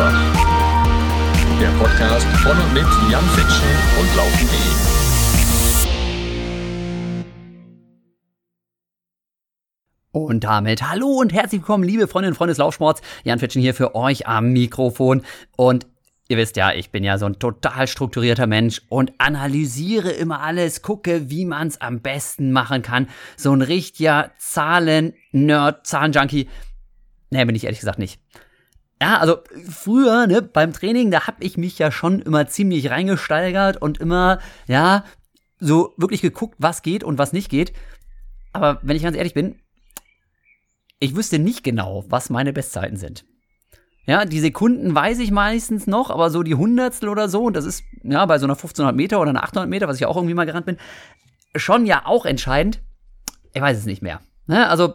einfach. Der Podcast von und mit Jan Fitschen und Laufen.de. Und damit hallo und herzlich willkommen, liebe Freundinnen und Freunde des Laufsports. Jan Fitschen hier für euch am Mikrofon. Und ihr wisst ja, ich bin ja so ein total strukturierter Mensch und analysiere immer alles, gucke, wie man es am besten machen kann. So ein richtiger Zahlen-Nerd, Zahlenjunkie. Nee, bin ich ehrlich gesagt nicht. Ja, also früher, ne, beim Training, da hab ich mich ja schon immer ziemlich reingesteigert und immer, ja, so wirklich geguckt, was geht und was nicht geht. Aber wenn ich ganz ehrlich bin, ich wüsste nicht genau, was meine Bestzeiten sind. Ja, die Sekunden weiß ich meistens noch, aber so die Hundertstel oder so, und das ist ja bei so einer 1500 Meter oder einer 800 Meter, was ich auch irgendwie mal gerannt bin, schon ja auch entscheidend. Ich weiß es nicht mehr. Ne? Also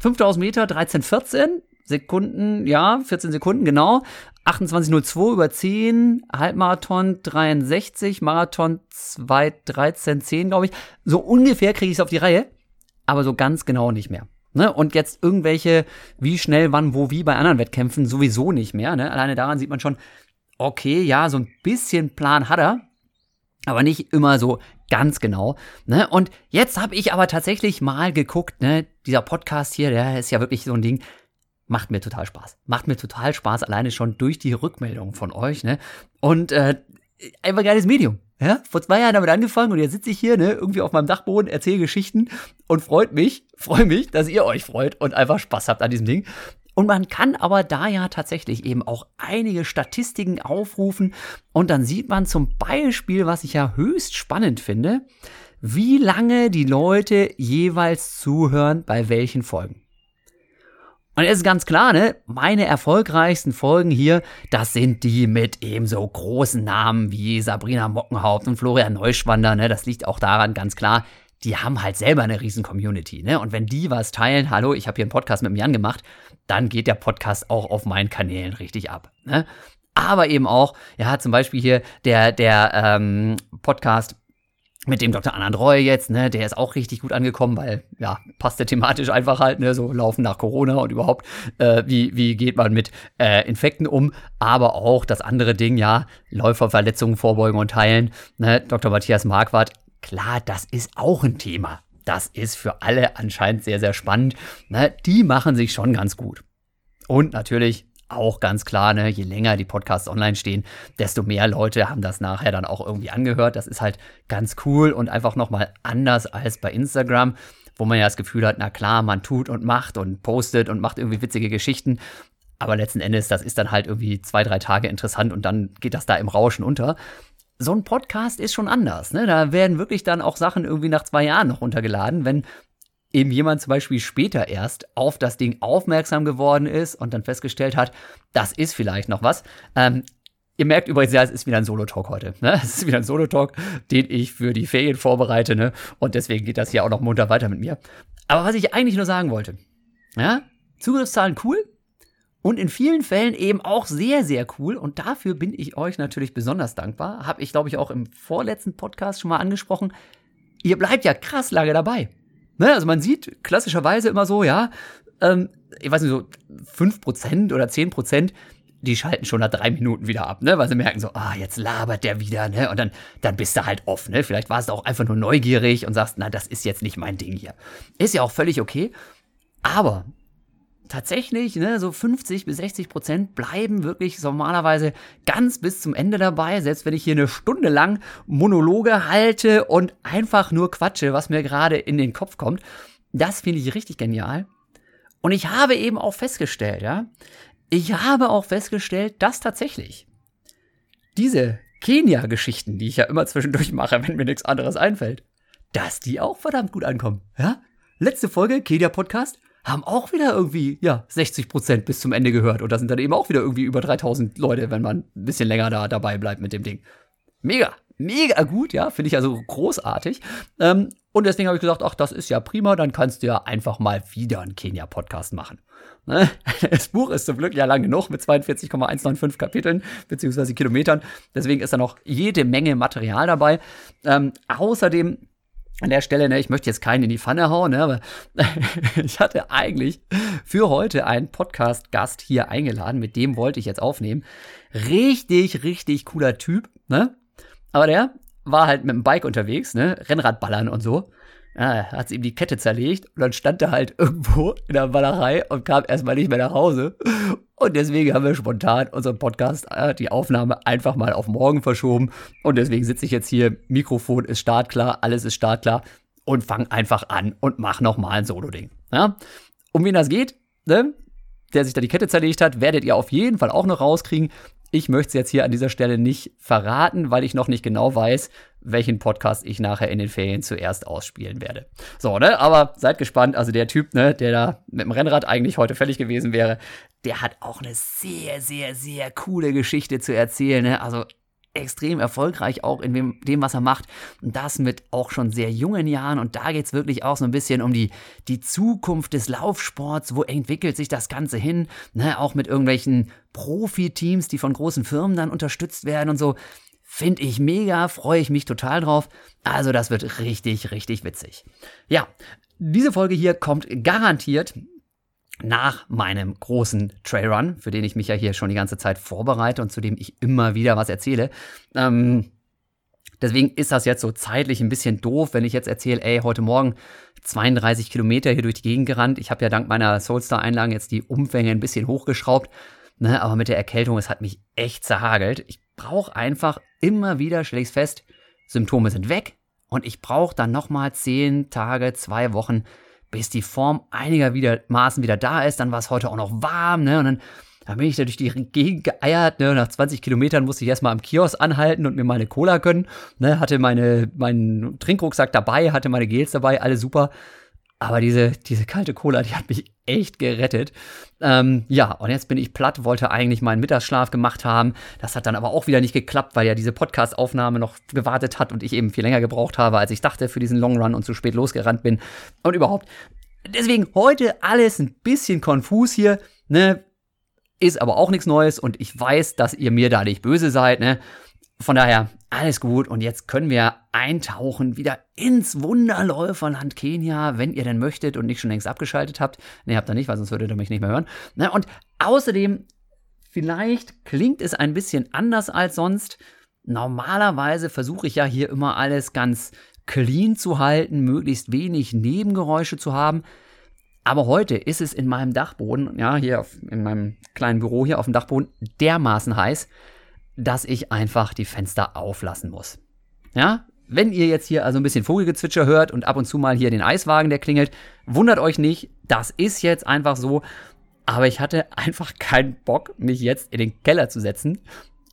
5000 Meter, 13, 14 Sekunden, ja, 14 Sekunden, genau. 28,02 über 10, Halbmarathon 63, Marathon 2, 13, 10, glaube ich. So ungefähr kriege ich es auf die Reihe, aber so ganz genau nicht mehr. Ne? Und jetzt irgendwelche, wie schnell, wann, wo, wie bei anderen Wettkämpfen sowieso nicht mehr. Ne? Alleine daran sieht man schon, okay, ja, so ein bisschen Plan hat er, aber nicht immer so ganz genau. Ne? Und jetzt habe ich aber tatsächlich mal geguckt, ne? dieser Podcast hier, der ist ja wirklich so ein Ding, macht mir total Spaß. Macht mir total Spaß, alleine schon durch die Rückmeldungen von euch. Ne? Und äh, einfach geiles Medium. Ja, vor zwei Jahren damit angefangen und jetzt sitze ich hier, ne, irgendwie auf meinem Dachboden, erzähle Geschichten und freut mich, freue mich, dass ihr euch freut und einfach Spaß habt an diesem Ding. Und man kann aber da ja tatsächlich eben auch einige Statistiken aufrufen und dann sieht man zum Beispiel, was ich ja höchst spannend finde, wie lange die Leute jeweils zuhören bei welchen Folgen. Und es ist ganz klar, ne? Meine erfolgreichsten Folgen hier, das sind die mit eben so großen Namen wie Sabrina Mockenhaupt und Florian Neuschwander, ne? Das liegt auch daran, ganz klar, die haben halt selber eine riesen Community, ne? Und wenn die was teilen, hallo, ich habe hier einen Podcast mit dem Jan gemacht, dann geht der Podcast auch auf meinen Kanälen richtig ab, ne? Aber eben auch, ja, zum Beispiel hier der, der ähm, Podcast mit dem Dr. Anand Roy jetzt, ne, der ist auch richtig gut angekommen, weil, ja, passt der thematisch einfach halt, ne, so laufen nach Corona und überhaupt, äh, wie, wie geht man mit äh, Infekten um, aber auch das andere Ding, ja, Läuferverletzungen vorbeugen und heilen, ne, Dr. Matthias Marquardt, klar, das ist auch ein Thema. Das ist für alle anscheinend sehr, sehr spannend. Ne, die machen sich schon ganz gut. Und natürlich auch ganz klar, ne, je länger die Podcasts online stehen, desto mehr Leute haben das nachher dann auch irgendwie angehört. Das ist halt ganz cool und einfach nochmal anders als bei Instagram, wo man ja das Gefühl hat, na klar, man tut und macht und postet und macht irgendwie witzige Geschichten. Aber letzten Endes, das ist dann halt irgendwie zwei, drei Tage interessant und dann geht das da im Rauschen unter. So ein Podcast ist schon anders. Ne? Da werden wirklich dann auch Sachen irgendwie nach zwei Jahren noch runtergeladen, wenn eben jemand zum Beispiel später erst auf das Ding aufmerksam geworden ist und dann festgestellt hat, das ist vielleicht noch was. Ähm, ihr merkt übrigens, ja, es ist wieder ein Solo-Talk heute. Ne? Es ist wieder ein Solo-Talk, den ich für die Ferien vorbereite. Ne? Und deswegen geht das hier auch noch munter weiter mit mir. Aber was ich eigentlich nur sagen wollte, ja, Zugriffszahlen cool, und in vielen Fällen eben auch sehr, sehr cool. Und dafür bin ich euch natürlich besonders dankbar. Habe ich, glaube ich, auch im vorletzten Podcast schon mal angesprochen. Ihr bleibt ja krass lange dabei. Ne? Also man sieht klassischerweise immer so, ja, ähm, ich weiß nicht, so 5% oder 10%, die schalten schon nach drei Minuten wieder ab, ne? Weil sie merken so, ah, jetzt labert der wieder, ne? Und dann, dann bist du halt offen, ne? Vielleicht warst du auch einfach nur neugierig und sagst, na, das ist jetzt nicht mein Ding hier. Ist ja auch völlig okay. Aber tatsächlich, ne, so 50 bis 60 Prozent bleiben wirklich normalerweise ganz bis zum Ende dabei, selbst wenn ich hier eine Stunde lang Monologe halte und einfach nur quatsche, was mir gerade in den Kopf kommt. Das finde ich richtig genial. Und ich habe eben auch festgestellt, ja, ich habe auch festgestellt, dass tatsächlich diese Kenia-Geschichten, die ich ja immer zwischendurch mache, wenn mir nichts anderes einfällt, dass die auch verdammt gut ankommen, ja? Letzte Folge, Kenia-Podcast, haben auch wieder irgendwie, ja, 60 Prozent bis zum Ende gehört. Und da sind dann eben auch wieder irgendwie über 3000 Leute, wenn man ein bisschen länger da dabei bleibt mit dem Ding. Mega, mega gut, ja, finde ich also großartig. Ähm, und deswegen habe ich gesagt, ach, das ist ja prima, dann kannst du ja einfach mal wieder einen Kenia-Podcast machen. Ne? Das Buch ist zum Glück ja lang genug mit 42,195 Kapiteln beziehungsweise Kilometern. Deswegen ist da noch jede Menge Material dabei. Ähm, außerdem an der Stelle, ne, ich möchte jetzt keinen in die Pfanne hauen, ne, aber ich hatte eigentlich für heute einen Podcast-Gast hier eingeladen, mit dem wollte ich jetzt aufnehmen. Richtig, richtig cooler Typ, ne? Aber der war halt mit dem Bike unterwegs, ne? Rennradballern und so. Ja, hat ihm die Kette zerlegt und dann stand er halt irgendwo in der Ballerei und kam erstmal nicht mehr nach Hause. Und deswegen haben wir spontan unseren Podcast, äh, die Aufnahme einfach mal auf morgen verschoben. Und deswegen sitze ich jetzt hier, Mikrofon ist startklar, alles ist startklar und fang einfach an und mach nochmal ein Solo-Ding. Ja? Um wen das geht, ne? der sich da die Kette zerlegt hat, werdet ihr auf jeden Fall auch noch rauskriegen. Ich möchte es jetzt hier an dieser Stelle nicht verraten, weil ich noch nicht genau weiß, welchen Podcast ich nachher in den Ferien zuerst ausspielen werde. So, ne? Aber seid gespannt. Also der Typ, ne, der da mit dem Rennrad eigentlich heute fällig gewesen wäre, der hat auch eine sehr, sehr, sehr coole Geschichte zu erzählen. Ne? Also extrem erfolgreich auch in dem, was er macht. Und das mit auch schon sehr jungen Jahren. Und da geht es wirklich auch so ein bisschen um die, die Zukunft des Laufsports. Wo entwickelt sich das Ganze hin? Ne, auch mit irgendwelchen Profiteams, die von großen Firmen dann unterstützt werden und so. Finde ich mega, freue ich mich total drauf. Also das wird richtig, richtig witzig. Ja, diese Folge hier kommt garantiert nach meinem großen Trailrun, für den ich mich ja hier schon die ganze Zeit vorbereite und zu dem ich immer wieder was erzähle. Ähm, deswegen ist das jetzt so zeitlich ein bisschen doof, wenn ich jetzt erzähle, ey, heute Morgen 32 Kilometer hier durch die Gegend gerannt. Ich habe ja dank meiner Soulstar-Einlagen jetzt die Umfänge ein bisschen hochgeschraubt. Ne, aber mit der Erkältung, es hat mich echt zerhagelt. Ich brauche einfach immer wieder, stelle ich fest, Symptome sind weg und ich brauche dann nochmal 10 Tage, zwei Wochen, bis die Form einigermaßen wieder da ist. Dann war es heute auch noch warm, ne? Und dann, dann bin ich da durch die Gegend geeiert, ne? Nach 20 Kilometern musste ich erstmal am Kiosk anhalten und mir meine Cola gönnen, ne? Hatte meine, meinen Trinkrucksack dabei, hatte meine Gels dabei, alles super. Aber diese, diese kalte Cola, die hat mich echt gerettet. Ähm, ja, und jetzt bin ich platt, wollte eigentlich meinen Mittagsschlaf gemacht haben. Das hat dann aber auch wieder nicht geklappt, weil ja diese Podcast-Aufnahme noch gewartet hat und ich eben viel länger gebraucht habe, als ich dachte für diesen Long Run und zu spät losgerannt bin. Und überhaupt. Deswegen heute alles ein bisschen konfus hier, ne? Ist aber auch nichts Neues und ich weiß, dass ihr mir da nicht böse seid, ne? Von daher, alles gut. Und jetzt können wir eintauchen wieder ins Wunderläuferland Kenia, wenn ihr denn möchtet und nicht schon längst abgeschaltet habt. Ne, habt ihr nicht, weil sonst würdet ihr mich nicht mehr hören. Na, und außerdem, vielleicht klingt es ein bisschen anders als sonst. Normalerweise versuche ich ja hier immer alles ganz clean zu halten, möglichst wenig Nebengeräusche zu haben. Aber heute ist es in meinem Dachboden, ja, hier auf, in meinem kleinen Büro hier auf dem Dachboden dermaßen heiß, dass ich einfach die Fenster auflassen muss. Ja, wenn ihr jetzt hier also ein bisschen Vogelgezwitscher hört und ab und zu mal hier den Eiswagen, der klingelt, wundert euch nicht, das ist jetzt einfach so. Aber ich hatte einfach keinen Bock, mich jetzt in den Keller zu setzen.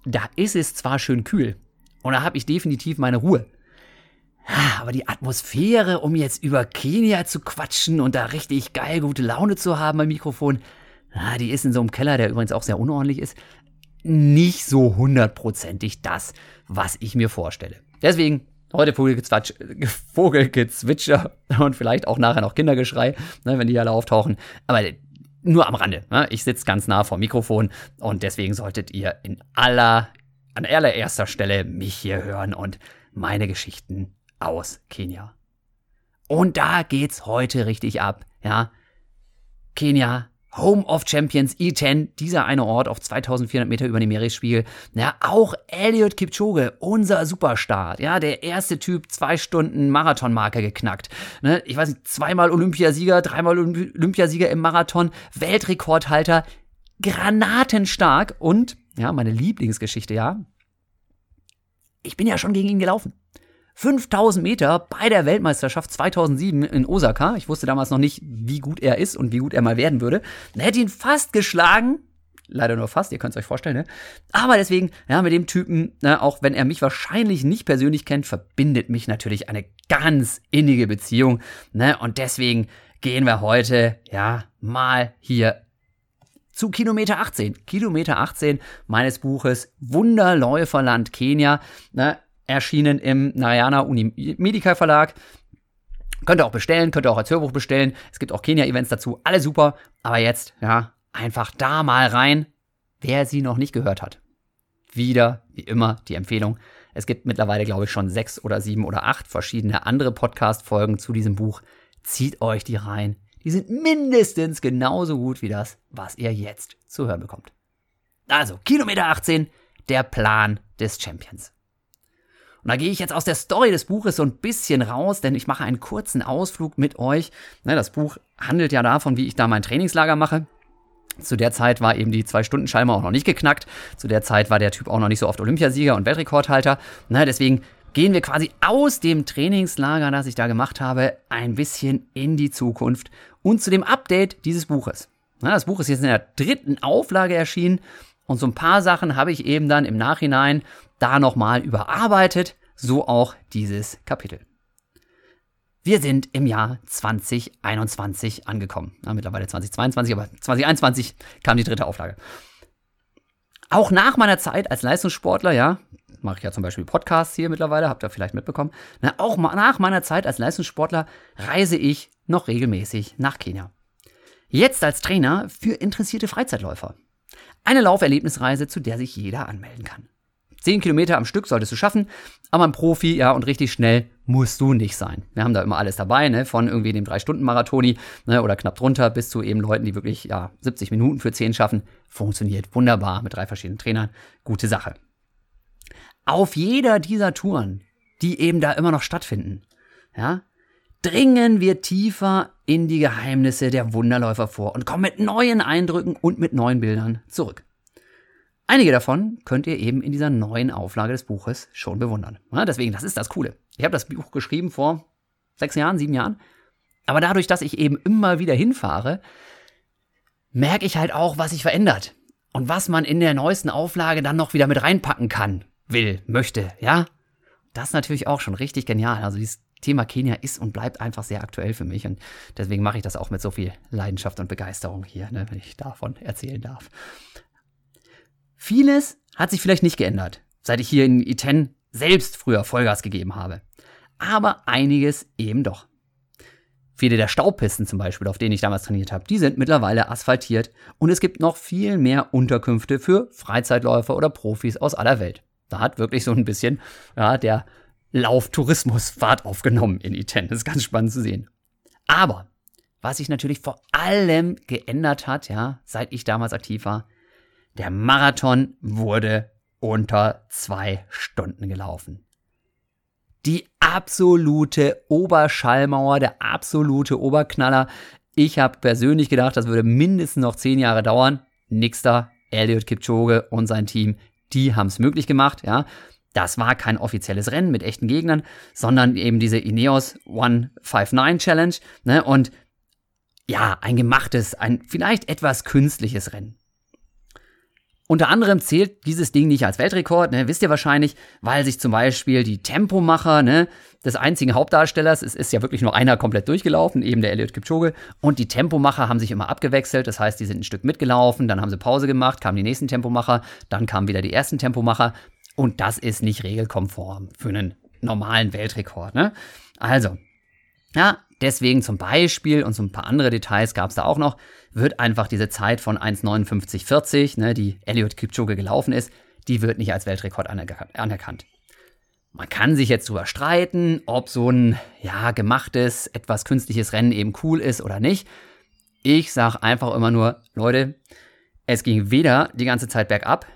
Da ist es zwar schön kühl und da habe ich definitiv meine Ruhe. Aber die Atmosphäre, um jetzt über Kenia zu quatschen und da richtig geil gute Laune zu haben beim Mikrofon, die ist in so einem Keller, der übrigens auch sehr unordentlich ist, nicht so hundertprozentig das, was ich mir vorstelle. Deswegen heute Vogelgezwitscher und vielleicht auch nachher noch Kindergeschrei, ne, wenn die alle auftauchen. Aber nur am Rande. Ne? Ich sitze ganz nah vor Mikrofon und deswegen solltet ihr in aller, an allererster Stelle mich hier hören und meine Geschichten aus Kenia. Und da geht's heute richtig ab, ja. Kenia Home of Champions E10, dieser eine Ort auf 2400 Meter über dem Meeresspiegel. Ja, auch Elliot Kipchoge, unser Superstar, ja, der erste Typ, zwei Stunden Marathonmarke geknackt. Ne, ich weiß nicht, zweimal Olympiasieger, dreimal Olympiasieger im Marathon, Weltrekordhalter, granatenstark und, ja, meine Lieblingsgeschichte, ja, ich bin ja schon gegen ihn gelaufen. 5000 Meter bei der Weltmeisterschaft 2007 in Osaka. Ich wusste damals noch nicht, wie gut er ist und wie gut er mal werden würde. Er hätte ihn fast geschlagen. Leider nur fast, ihr könnt es euch vorstellen, ne? Aber deswegen, ja, mit dem Typen, ne, auch wenn er mich wahrscheinlich nicht persönlich kennt, verbindet mich natürlich eine ganz innige Beziehung, ne? Und deswegen gehen wir heute, ja, mal hier zu Kilometer 18. Kilometer 18 meines Buches Wunderläuferland Kenia. Ne? Erschienen im Narayana Uni Medical Verlag. Könnt ihr auch bestellen, könnt ihr auch als Hörbuch bestellen. Es gibt auch Kenia-Events dazu, alle super. Aber jetzt, ja, einfach da mal rein, wer sie noch nicht gehört hat. wieder, wie immer, die Empfehlung. Es gibt mittlerweile, glaube ich, schon sechs oder sieben oder acht verschiedene andere Podcast-Folgen zu diesem Buch. Zieht euch die rein. Die sind mindestens genauso gut wie das, was ihr jetzt zu hören bekommt. Also, Kilometer 18, der Plan des Champions. Und da gehe ich jetzt aus der Story des Buches so ein bisschen raus, denn ich mache einen kurzen Ausflug mit euch. Das Buch handelt ja davon, wie ich da mein Trainingslager mache. Zu der Zeit war eben die Zwei-Stunden-Scheibe auch noch nicht geknackt. Zu der Zeit war der Typ auch noch nicht so oft Olympiasieger und Weltrekordhalter. Deswegen gehen wir quasi aus dem Trainingslager, das ich da gemacht habe, ein bisschen in die Zukunft und zu dem Update dieses Buches. Das Buch ist jetzt in der dritten Auflage erschienen und so ein paar Sachen habe ich eben dann im Nachhinein da nochmal überarbeitet, so auch dieses Kapitel. Wir sind im Jahr 2021 angekommen. Ja, mittlerweile 2022, aber 2021 kam die dritte Auflage. Auch nach meiner Zeit als Leistungssportler, ja, mache ich ja zum Beispiel Podcasts hier mittlerweile, habt ihr vielleicht mitbekommen. Na, auch nach meiner Zeit als Leistungssportler reise ich noch regelmäßig nach Kenia. Jetzt als Trainer für interessierte Freizeitläufer. Eine Lauferlebnisreise, zu der sich jeder anmelden kann. Zehn Kilometer am Stück solltest du schaffen, aber ein Profi, ja, und richtig schnell musst du nicht sein. Wir haben da immer alles dabei, ne, von irgendwie dem 3-Stunden-Marathoni, ne, oder knapp drunter bis zu eben Leuten, die wirklich, ja, 70 Minuten für 10 schaffen. Funktioniert wunderbar mit drei verschiedenen Trainern. Gute Sache. Auf jeder dieser Touren, die eben da immer noch stattfinden, ja, dringen wir tiefer in die Geheimnisse der Wunderläufer vor und kommen mit neuen Eindrücken und mit neuen Bildern zurück. Einige davon könnt ihr eben in dieser neuen Auflage des Buches schon bewundern. Ja, deswegen, das ist das Coole. Ich habe das Buch geschrieben vor sechs Jahren, sieben Jahren. Aber dadurch, dass ich eben immer wieder hinfahre, merke ich halt auch, was sich verändert. Und was man in der neuesten Auflage dann noch wieder mit reinpacken kann, will, möchte, ja? Das ist natürlich auch schon richtig genial. Also dieses Thema Kenia ist und bleibt einfach sehr aktuell für mich und deswegen mache ich das auch mit so viel Leidenschaft und Begeisterung hier, ne, wenn ich davon erzählen darf. Vieles hat sich vielleicht nicht geändert, seit ich hier in Iten selbst früher Vollgas gegeben habe. Aber einiges eben doch. Viele der Staubpisten zum Beispiel, auf denen ich damals trainiert habe, die sind mittlerweile asphaltiert und es gibt noch viel mehr Unterkünfte für Freizeitläufer oder Profis aus aller Welt. Da hat wirklich so ein bisschen ja, der Lauftourismus Fahrt aufgenommen in Iten. Das ist ganz spannend zu sehen. Aber was sich natürlich vor allem geändert hat, ja, seit ich damals aktiv war, der Marathon wurde unter zwei Stunden gelaufen. Die absolute Oberschallmauer, der absolute Oberknaller. Ich habe persönlich gedacht, das würde mindestens noch zehn Jahre dauern. Nix da. Elliot Kipchoge und sein Team, die haben es möglich gemacht, ja. Das war kein offizielles Rennen mit echten Gegnern, sondern eben diese Ineos 159 Challenge, ne, und ja, ein gemachtes, ein vielleicht etwas künstliches Rennen. Unter anderem zählt dieses Ding nicht als Weltrekord, ne, wisst ihr wahrscheinlich, weil sich zum Beispiel die Tempomacher ne, des einzigen Hauptdarstellers, es ist ja wirklich nur einer komplett durchgelaufen, eben der Elliot Kipchoge, und die Tempomacher haben sich immer abgewechselt, das heißt, die sind ein Stück mitgelaufen, dann haben sie Pause gemacht, kamen die nächsten Tempomacher, dann kamen wieder die ersten Tempomacher, und das ist nicht regelkonform für einen normalen Weltrekord. Ne? Also, ja, deswegen zum Beispiel und so ein paar andere Details gab es da auch noch, wird einfach diese Zeit von 1,5940, ne, die Elliot Kipchoge gelaufen ist, die wird nicht als Weltrekord anerkannt. Man kann sich jetzt drüber streiten, ob so ein ja gemachtes, etwas künstliches Rennen eben cool ist oder nicht. Ich sage einfach immer nur, Leute, es ging weder die ganze Zeit bergab,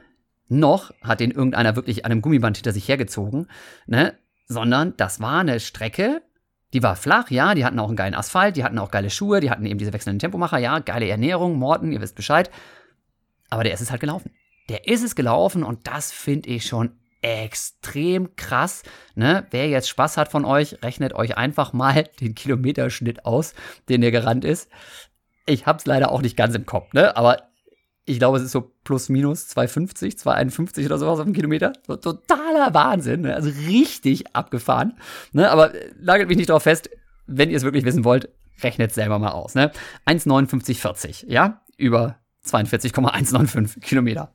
noch hat den irgendeiner wirklich an einem Gummiband hinter sich hergezogen, ne? sondern das war eine Strecke, die war flach, ja, die hatten auch einen geilen Asphalt, die hatten auch geile Schuhe, die hatten eben diese wechselnden Tempomacher, ja, geile Ernährung, Morten, ihr wisst Bescheid. Aber der ist es halt gelaufen. Der ist es gelaufen und das finde ich schon extrem krass. Ne? Wer jetzt Spaß hat von euch, rechnet euch einfach mal den Kilometerschnitt aus, den der gerannt ist. Ich hab's leider auch nicht ganz im Kopf, ne? Aber ich glaube, es ist so plus minus 250, 251 oder sowas auf dem Kilometer. So totaler Wahnsinn, ne? also richtig abgefahren. Ne? Aber lagert mich nicht darauf fest, wenn ihr es wirklich wissen wollt, rechnet selber mal aus. Ne? 1,5940, ja, über 42,195 Kilometer.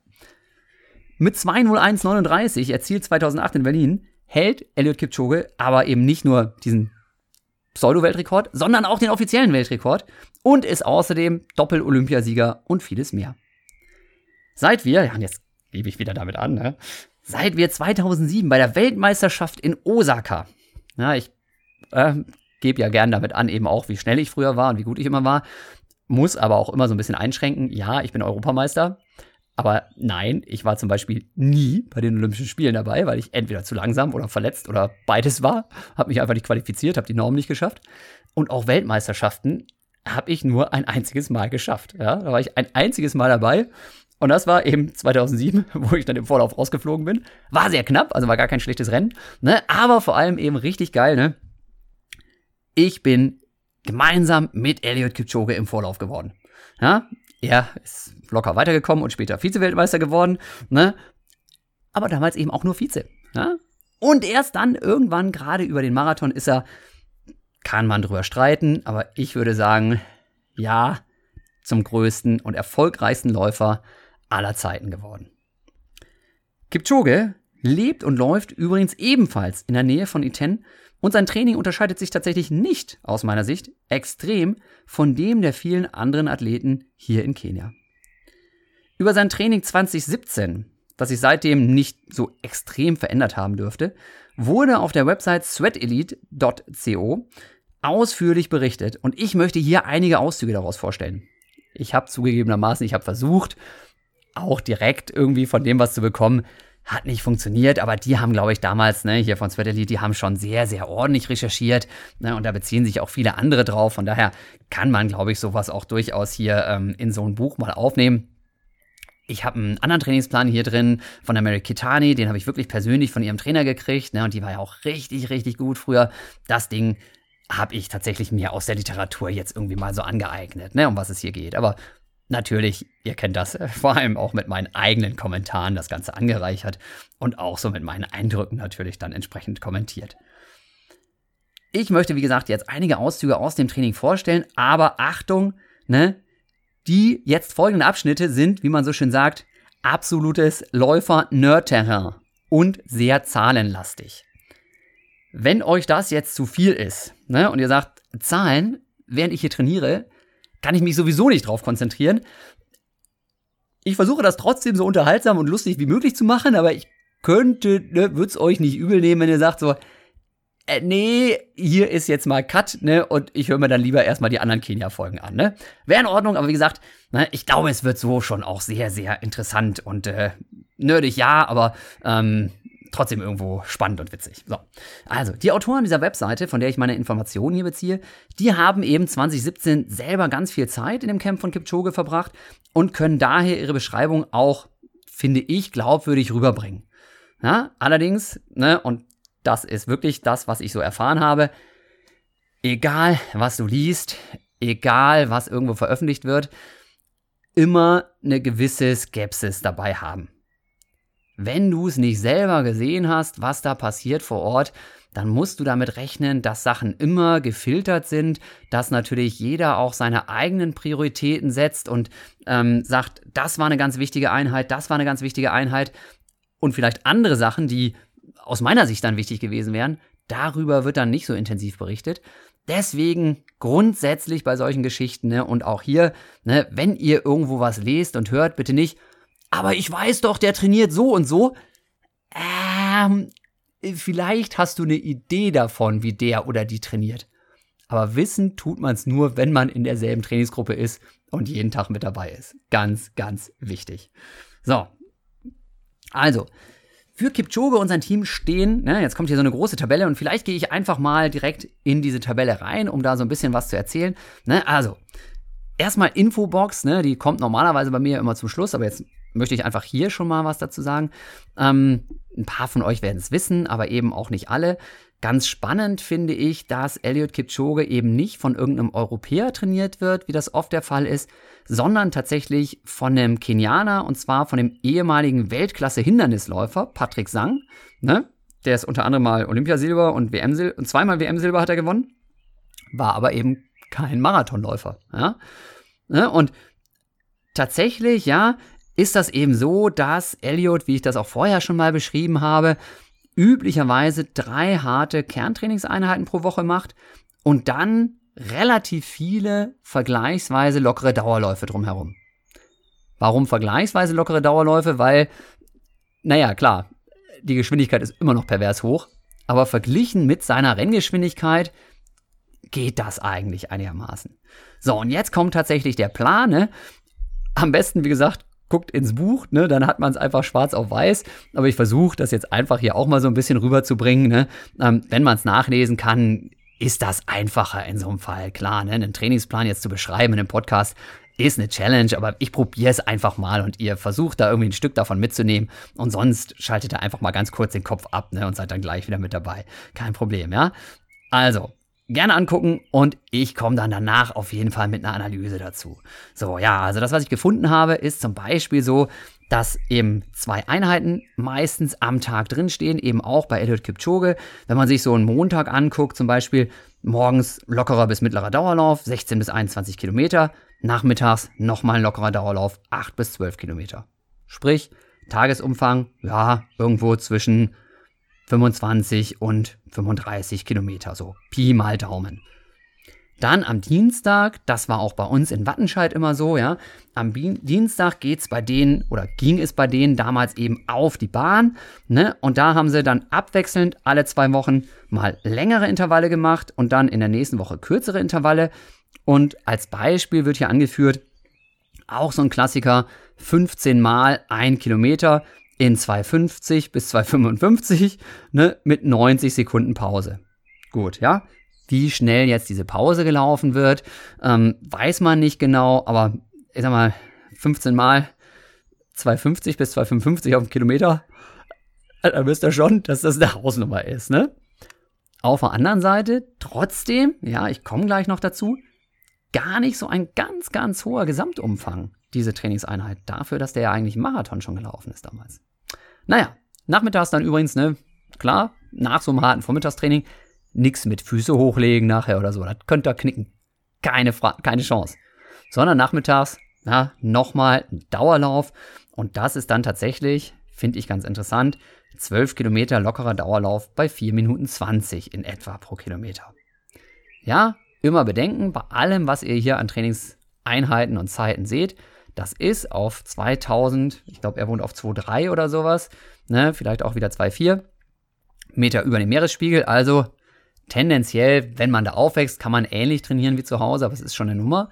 Mit 2,0139 erzielt 2008 in Berlin hält Elliot Kipchoge aber eben nicht nur diesen Pseudo-Weltrekord, sondern auch den offiziellen Weltrekord und ist außerdem Doppel-Olympiasieger und vieles mehr. Seit wir, ja, und jetzt gebe ich wieder damit an, ne? Seit wir 2007 bei der Weltmeisterschaft in Osaka, ja, ich äh, gebe ja gern damit an, eben auch, wie schnell ich früher war und wie gut ich immer war, muss aber auch immer so ein bisschen einschränken. Ja, ich bin Europameister, aber nein, ich war zum Beispiel nie bei den Olympischen Spielen dabei, weil ich entweder zu langsam oder verletzt oder beides war, habe mich einfach nicht qualifiziert, habe die Norm nicht geschafft. Und auch Weltmeisterschaften habe ich nur ein einziges Mal geschafft. Ja, da war ich ein einziges Mal dabei und das war eben 2007, wo ich dann im Vorlauf rausgeflogen bin. War sehr knapp, also war gar kein schlechtes Rennen. Ne? Aber vor allem eben richtig geil. Ne? Ich bin gemeinsam mit Elliot Kipchoge im Vorlauf geworden. Ja? Er ist locker weitergekommen und später Vize-Weltmeister geworden. Ne? Aber damals eben auch nur Vize. Ja? Und erst dann irgendwann, gerade über den Marathon, ist er, kann man drüber streiten, aber ich würde sagen, ja, zum größten und erfolgreichsten Läufer aller Zeiten geworden. Kipchoge lebt und läuft übrigens ebenfalls in der Nähe von Iten und sein Training unterscheidet sich tatsächlich nicht, aus meiner Sicht, extrem von dem der vielen anderen Athleten hier in Kenia. Über sein Training 2017, das sich seitdem nicht so extrem verändert haben dürfte, wurde auf der Website sweatelite.co ausführlich berichtet und ich möchte hier einige Auszüge daraus vorstellen. Ich habe zugegebenermaßen, ich habe versucht, auch direkt irgendwie von dem was zu bekommen. Hat nicht funktioniert, aber die haben, glaube ich, damals, ne, hier von Sweat Elite, die haben schon sehr, sehr ordentlich recherchiert. Ne, und da beziehen sich auch viele andere drauf. Von daher kann man, glaube ich, sowas auch durchaus hier ähm, in so ein Buch mal aufnehmen. Ich habe einen anderen Trainingsplan hier drin von der Mary Kitani, den habe ich wirklich persönlich von ihrem Trainer gekriegt, ne, und die war ja auch richtig, richtig gut früher. Das Ding habe ich tatsächlich mir aus der Literatur jetzt irgendwie mal so angeeignet, ne, um was es hier geht. Aber Natürlich, ihr kennt das, äh, vor allem auch mit meinen eigenen Kommentaren das Ganze angereichert und auch so mit meinen Eindrücken natürlich dann entsprechend kommentiert. Ich möchte, wie gesagt, jetzt einige Auszüge aus dem Training vorstellen, aber Achtung, ne, die jetzt folgenden Abschnitte sind, wie man so schön sagt, absolutes Läufer-Nerd-Terrain und sehr zahlenlastig. Wenn euch das jetzt zu viel ist, ne, und ihr sagt, Zahlen, während ich hier trainiere, kann ich mich sowieso nicht drauf konzentrieren. Ich versuche das trotzdem so unterhaltsam und lustig wie möglich zu machen, aber ich könnte, ne, würde es euch nicht übel nehmen, wenn ihr sagt so, äh, nee, hier ist jetzt mal Cut, ne, und ich höre mir dann lieber erstmal die anderen Kenia-Folgen an, ne. Wäre in Ordnung, aber wie gesagt, ne, ich glaube, es wird so schon auch sehr, sehr interessant und äh, nerdig, ja, aber ähm, trotzdem irgendwo spannend und witzig. So. Also, die Autoren dieser Webseite, von der ich meine Informationen hier beziehe, die haben eben 2017 selber ganz viel Zeit in dem Camp von Kipchoge verbracht und können daher ihre Beschreibung auch, finde ich, glaubwürdig rüberbringen. Ja, allerdings, ne, und das ist wirklich das, was ich so erfahren habe, egal was du liest, egal was irgendwo veröffentlicht wird, immer eine gewisse Skepsis dabei haben. Wenn du es nicht selber gesehen hast, was da passiert vor Ort, dann musst du damit rechnen, dass Sachen immer gefiltert sind, dass natürlich jeder auch seine eigenen Prioritäten setzt und ähm, sagt, das war eine ganz wichtige Einheit, das war eine ganz wichtige Einheit und vielleicht andere Sachen, die aus meiner Sicht dann wichtig gewesen wären, darüber wird dann nicht so intensiv berichtet. Deswegen grundsätzlich bei solchen Geschichten ne, und auch hier, ne, wenn ihr irgendwo was lest und hört, bitte nicht, aber ich weiß doch, der trainiert so und so. Ähm, vielleicht hast du eine Idee davon, wie der oder die trainiert. Aber wissen tut man es nur, wenn man in derselben Trainingsgruppe ist und jeden Tag mit dabei ist. Ganz, ganz wichtig. So. Also, für Kipchoge und sein Team stehen, ne, jetzt kommt hier so eine große Tabelle und vielleicht gehe ich einfach mal direkt in diese Tabelle rein, um da so ein bisschen was zu erzählen. Ne, also, erstmal Infobox, ne, die kommt normalerweise bei mir immer zum Schluss, aber jetzt möchte ich einfach hier schon mal was dazu sagen. Ähm, ein paar von euch werden es wissen, aber eben auch nicht alle. Ganz spannend finde ich, dass Elliot Kipchoge eben nicht von irgendeinem Europäer trainiert wird, wie das oft der Fall ist, sondern tatsächlich von einem Kenianer und zwar von dem ehemaligen Weltklasse-Hindernisläufer Patrick Sang. Ne? Der ist unter anderem mal Olympiasilber und WM-Silber und zweimal WM-Silber hat er gewonnen, war aber eben kein Marathonläufer. Ja? Ne? Und tatsächlich, ja, ist das eben so, dass Elliot, wie ich das auch vorher schon mal beschrieben habe, üblicherweise drei harte Kerntrainingseinheiten pro Woche macht und dann relativ viele vergleichsweise lockere Dauerläufe drumherum. Warum vergleichsweise lockere Dauerläufe? Weil naja, klar, die Geschwindigkeit ist immer noch pervers hoch, aber verglichen mit seiner Renngeschwindigkeit geht das eigentlich einigermaßen. So, und jetzt kommt tatsächlich der Plan. Ne? Am besten, wie gesagt, guckt ins Buch, ne, dann hat man es einfach schwarz auf weiß. Aber ich versuche das jetzt einfach hier auch mal so ein bisschen rüberzubringen. Ne? Ähm, wenn man es nachlesen kann, ist das einfacher in so einem Fall. Klar, ne? einen Trainingsplan jetzt zu beschreiben in einem Podcast ist eine Challenge, aber ich probiere es einfach mal und ihr versucht da irgendwie ein Stück davon mitzunehmen und sonst schaltet ihr einfach mal ganz kurz den Kopf ab ne, und seid dann gleich wieder mit dabei. Kein Problem, ja? Also, gerne angucken und ich komme dann danach auf jeden Fall mit einer Analyse dazu. So, ja, also das, was ich gefunden habe, ist zum Beispiel so, dass eben zwei Einheiten meistens am Tag drinstehen, eben auch bei Elliot Kipchoge. Wenn man sich so einen Montag anguckt, zum Beispiel morgens lockerer bis mittlerer Dauerlauf, 16 bis 21 Kilometer, nachmittags nochmal ein lockerer Dauerlauf, 8 bis 12 Kilometer. Sprich, Tagesumfang, ja, irgendwo zwischen 25 und 35 Kilometer, so Pi mal Daumen. Dann am Dienstag, das war auch bei uns in Wattenscheid immer so, ja, am Dienstag geht's bei denen oder ging es bei denen damals eben auf die Bahn, ne? Und da haben sie dann abwechselnd alle zwei Wochen mal längere Intervalle gemacht und dann in der nächsten Woche kürzere Intervalle. Und als Beispiel wird hier angeführt, auch so ein Klassiker, 15 mal ein Kilometer in 250 bis 255, ne, mit 90 Sekunden Pause. Gut, ja. Wie schnell jetzt diese Pause gelaufen wird, ähm, weiß man nicht genau, aber ich sag mal, 15 mal 250 bis 255 auf den Kilometer, äh, da wisst ihr schon, dass das eine Hausnummer ist, ne? Auf der anderen Seite, trotzdem, ja, ich komme gleich noch dazu, gar nicht so ein ganz, ganz hoher Gesamtumfang, diese Trainingseinheit, dafür, dass der ja eigentlich Marathon schon gelaufen ist damals. Naja, nachmittags dann übrigens, ne, klar, nach so einem harten Vormittagstraining, nix mit Füße hochlegen nachher oder so, das könnt ihr knicken. Keine, Fra keine Chance. Sondern nachmittags, na, nochmal ein Dauerlauf und das ist dann tatsächlich, finde ich ganz interessant, 12 Kilometer lockerer Dauerlauf bei 4 Minuten 20 in etwa pro Kilometer. Ja, immer bedenken, bei allem, was ihr hier an Trainingseinheiten und Zeiten seht, das ist auf 2000, ich glaube, er wohnt auf 2,3 oder sowas, ne, vielleicht auch wieder 2,4 Meter über dem Meeresspiegel. Also tendenziell, wenn man da aufwächst, kann man ähnlich trainieren wie zu Hause, aber es ist schon eine Nummer.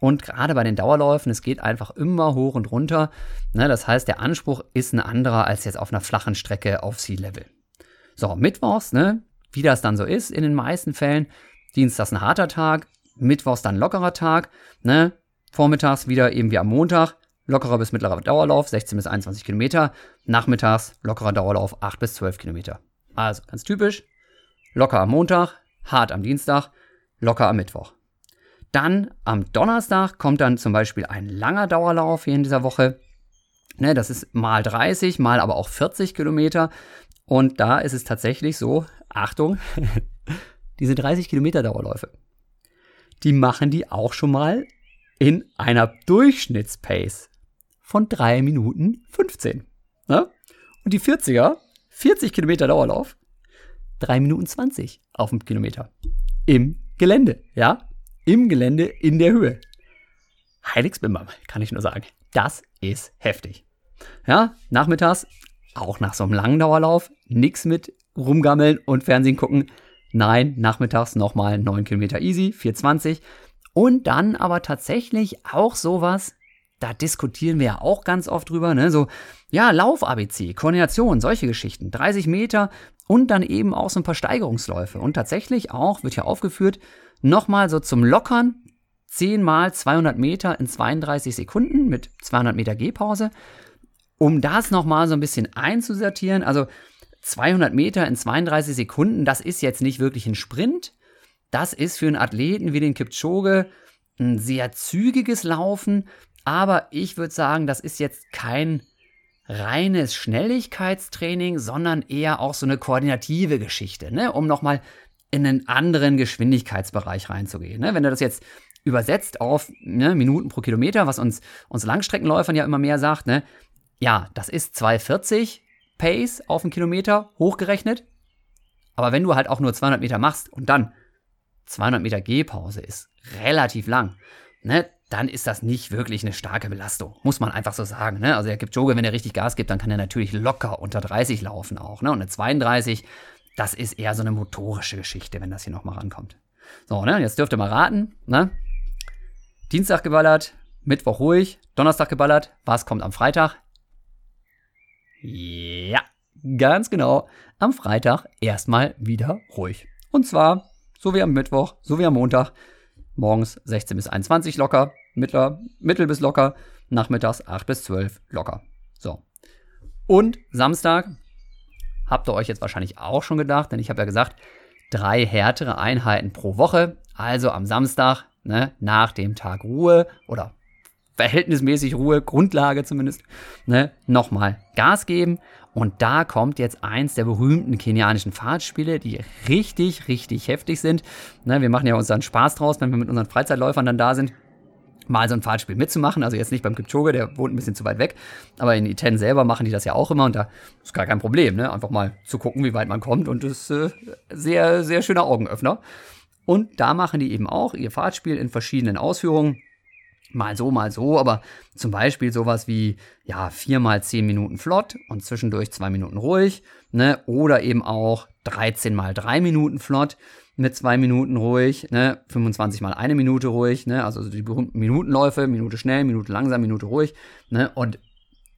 Und gerade bei den Dauerläufen, es geht einfach immer hoch und runter. Ne, das heißt, der Anspruch ist ein anderer als jetzt auf einer flachen Strecke auf Sea-Level. So, Mittwochs, ne, wie das dann so ist in den meisten Fällen, Dienstags ein harter Tag, Mittwochs dann ein lockerer Tag, ne, Vormittags wieder eben wie am Montag, lockerer bis mittlerer Dauerlauf, 16 bis 21 Kilometer. Nachmittags lockerer Dauerlauf, 8 bis 12 Kilometer. Also ganz typisch. Locker am Montag, hart am Dienstag, locker am Mittwoch. Dann am Donnerstag kommt dann zum Beispiel ein langer Dauerlauf hier in dieser Woche. Ne, das ist mal 30, mal aber auch 40 Kilometer. Und da ist es tatsächlich so, Achtung, diese 30 Kilometer Dauerläufe, die machen die auch schon mal in einer Durchschnittspace von 3 Minuten 15. Ne? Und die 40er, 40 Kilometer Dauerlauf, 3 Minuten 20 auf dem Kilometer. Im Gelände, ja? Im Gelände in der Höhe. Heiligsbimbam, kann ich nur sagen. Das ist heftig. Ja, nachmittags, auch nach so einem langen Dauerlauf, nix mit rumgammeln und Fernsehen gucken. Nein, nachmittags nochmal 9 Kilometer easy, 420. Und dann aber tatsächlich auch sowas, da diskutieren wir ja auch ganz oft drüber, ne? So, ja, Lauf-ABC, Koordination, solche Geschichten. 30 Meter und dann eben auch so ein paar Steigerungsläufe. Und tatsächlich auch, wird hier aufgeführt, nochmal so zum Lockern 10 mal 200 Meter in 32 Sekunden mit 200 Meter Gehpause. Um das nochmal so ein bisschen einzusortieren, also 200 Meter in 32 Sekunden, das ist jetzt nicht wirklich ein Sprint, das ist für einen Athleten wie den Kipchoge ein sehr zügiges Laufen, aber ich würde sagen, das ist jetzt kein reines Schnelligkeitstraining, sondern eher auch so eine koordinative Geschichte, ne? um nochmal in einen anderen Geschwindigkeitsbereich reinzugehen. Ne? Wenn du das jetzt übersetzt auf ne, Minuten pro Kilometer, was uns, uns Langstreckenläufern ja immer mehr sagt, ne? ja, das ist 240 Pace auf einen Kilometer hochgerechnet. Aber wenn du halt auch nur 200 Meter machst und dann 200 Meter Gehpause ist relativ lang. Ne? dann ist das nicht wirklich eine starke Belastung. Muss man einfach so sagen. Ne? Also der Kipchoge, wenn er richtig Gas gibt, dann kann er natürlich locker unter 30 laufen auch. Ne? Und eine 32, das ist eher so eine motorische Geschichte, wenn das hier nochmal rankommt. So, ne? Jetzt dürft ihr mal raten. Ne? Dienstag geballert, Mittwoch ruhig, Donnerstag geballert. Was kommt am Freitag? Ja, ganz genau. Am Freitag erstmal wieder ruhig. Und zwar so wie am Mittwoch, so wie am Montag. Morgens 16 bis 21 locker, mittler, mittel bis locker, nachmittags 8 bis 12 locker. So. Und Samstag habt ihr euch jetzt wahrscheinlich auch schon gedacht, denn ich habe ja gesagt, drei härtere Einheiten pro Woche. Also am Samstag, ne, nach dem Tag Ruhe oder verhältnismäßig Ruhe, Grundlage zumindest, ne, nochmal Gas geben. Und da kommt jetzt eins der berühmten kenianischen Fahrtspiele, die richtig, richtig heftig sind. Ne, wir machen ja unseren Spaß draus, wenn wir mit unseren Freizeitläufern dann da sind, mal so ein Fahrtspiel mitzumachen. Also jetzt nicht beim Kipchoge, der wohnt ein bisschen zu weit weg. Aber in Iten selber machen die das ja auch immer und da ist gar kein Problem, ne? Einfach mal zu gucken, wie weit man kommt und das ist äh, sehr, sehr schöner Augenöffner. Und da machen die eben auch ihr Fahrtspiel in verschiedenen Ausführungen. Mal so, mal so, aber zum Beispiel sowas wie, ja, viermal zehn Minuten flott und zwischendurch zwei Minuten ruhig, ne? Oder eben auch 13 mal drei Minuten flott mit zwei Minuten ruhig, ne? 25 mal eine Minute ruhig, ne? Also die berühmten Minutenläufe, Minute schnell, Minute langsam, Minute ruhig, ne? Und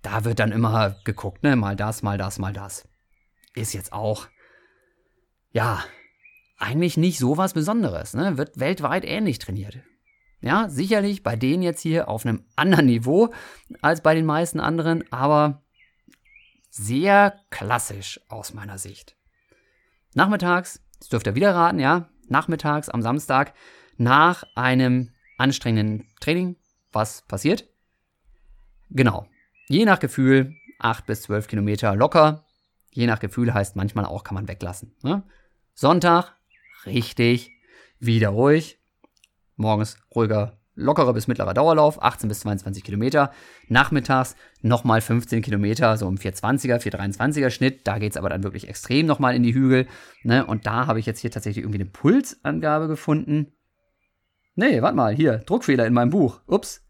da wird dann immer geguckt, ne? Mal das, mal das, mal das. Ist jetzt auch, ja, eigentlich nicht so was Besonderes, ne? Wird weltweit ähnlich trainiert. Ja, sicherlich bei denen jetzt hier auf einem anderen Niveau als bei den meisten anderen, aber sehr klassisch aus meiner Sicht. Nachmittags, das dürft ihr wieder raten, ja, nachmittags am Samstag nach einem anstrengenden Training, was passiert? Genau, je nach Gefühl 8 bis 12 Kilometer locker, je nach Gefühl heißt manchmal auch, kann man weglassen. Ne? Sonntag, richtig, wieder ruhig, morgens ruhiger, lockerer bis mittlerer Dauerlauf, 18 bis 22 Kilometer. Nachmittags nochmal 15 Kilometer, so im 420er, 423er Schnitt. Da geht es aber dann wirklich extrem nochmal in die Hügel. Ne? Und da habe ich jetzt hier tatsächlich irgendwie eine Pulsangabe gefunden. Nee, warte mal, hier, Druckfehler in meinem Buch. Ups.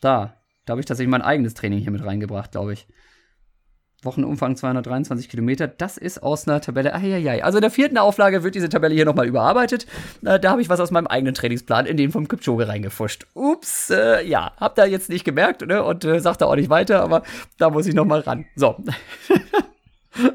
Da, da habe ich tatsächlich mein eigenes Training hier mit reingebracht, glaube ich. Wochenumfang 223 Kilometer. Das ist aus einer Tabelle. Eieiei. Also in der vierten Auflage wird diese Tabelle hier nochmal überarbeitet. Äh, da habe ich was aus meinem eigenen Trainingsplan in den vom Kipchoge reingefuscht. Ups, äh, ja, habt ihr jetzt nicht gemerkt ne? und äh, sagt da auch nicht weiter, aber da muss ich nochmal ran. So.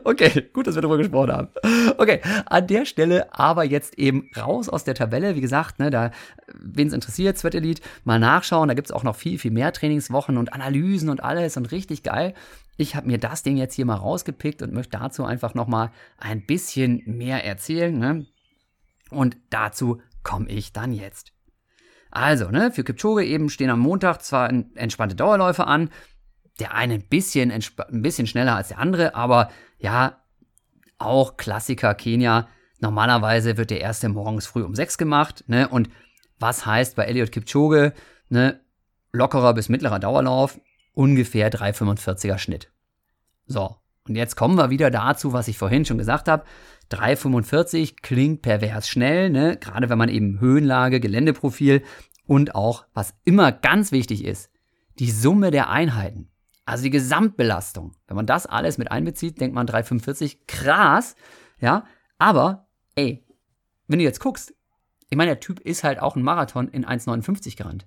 Okay, gut, dass wir darüber gesprochen haben. Okay, an der Stelle aber jetzt eben raus aus der Tabelle. Wie gesagt, ne, da, wen es interessiert, Sweat Elite, mal nachschauen. Da gibt es auch noch viel, viel mehr Trainingswochen und Analysen und alles und richtig geil. Ich habe mir das Ding jetzt hier mal rausgepickt und möchte dazu einfach nochmal ein bisschen mehr erzählen. Ne? Und dazu komme ich dann jetzt. Also, ne, für Kipchoge eben stehen am Montag zwar entspannte Dauerläufe an, der eine ein bisschen, ein bisschen schneller als der andere, aber ja, auch Klassiker Kenia. Normalerweise wird der erste morgens früh um sechs gemacht, ne? Und was heißt bei Elliot Kipchoge, ne? Lockerer bis mittlerer Dauerlauf, ungefähr 3,45er Schnitt. So, und jetzt kommen wir wieder dazu, was ich vorhin schon gesagt habe. 3,45 klingt pervers schnell, ne? gerade wenn man eben Höhenlage, Geländeprofil und auch, was immer ganz wichtig ist, die Summe der Einheiten. Also die Gesamtbelastung. Wenn man das alles mit einbezieht, denkt man 3,45, krass, ja, aber, ey, wenn du jetzt guckst, ich meine, der Typ ist halt auch ein Marathon in 1,59 gerannt.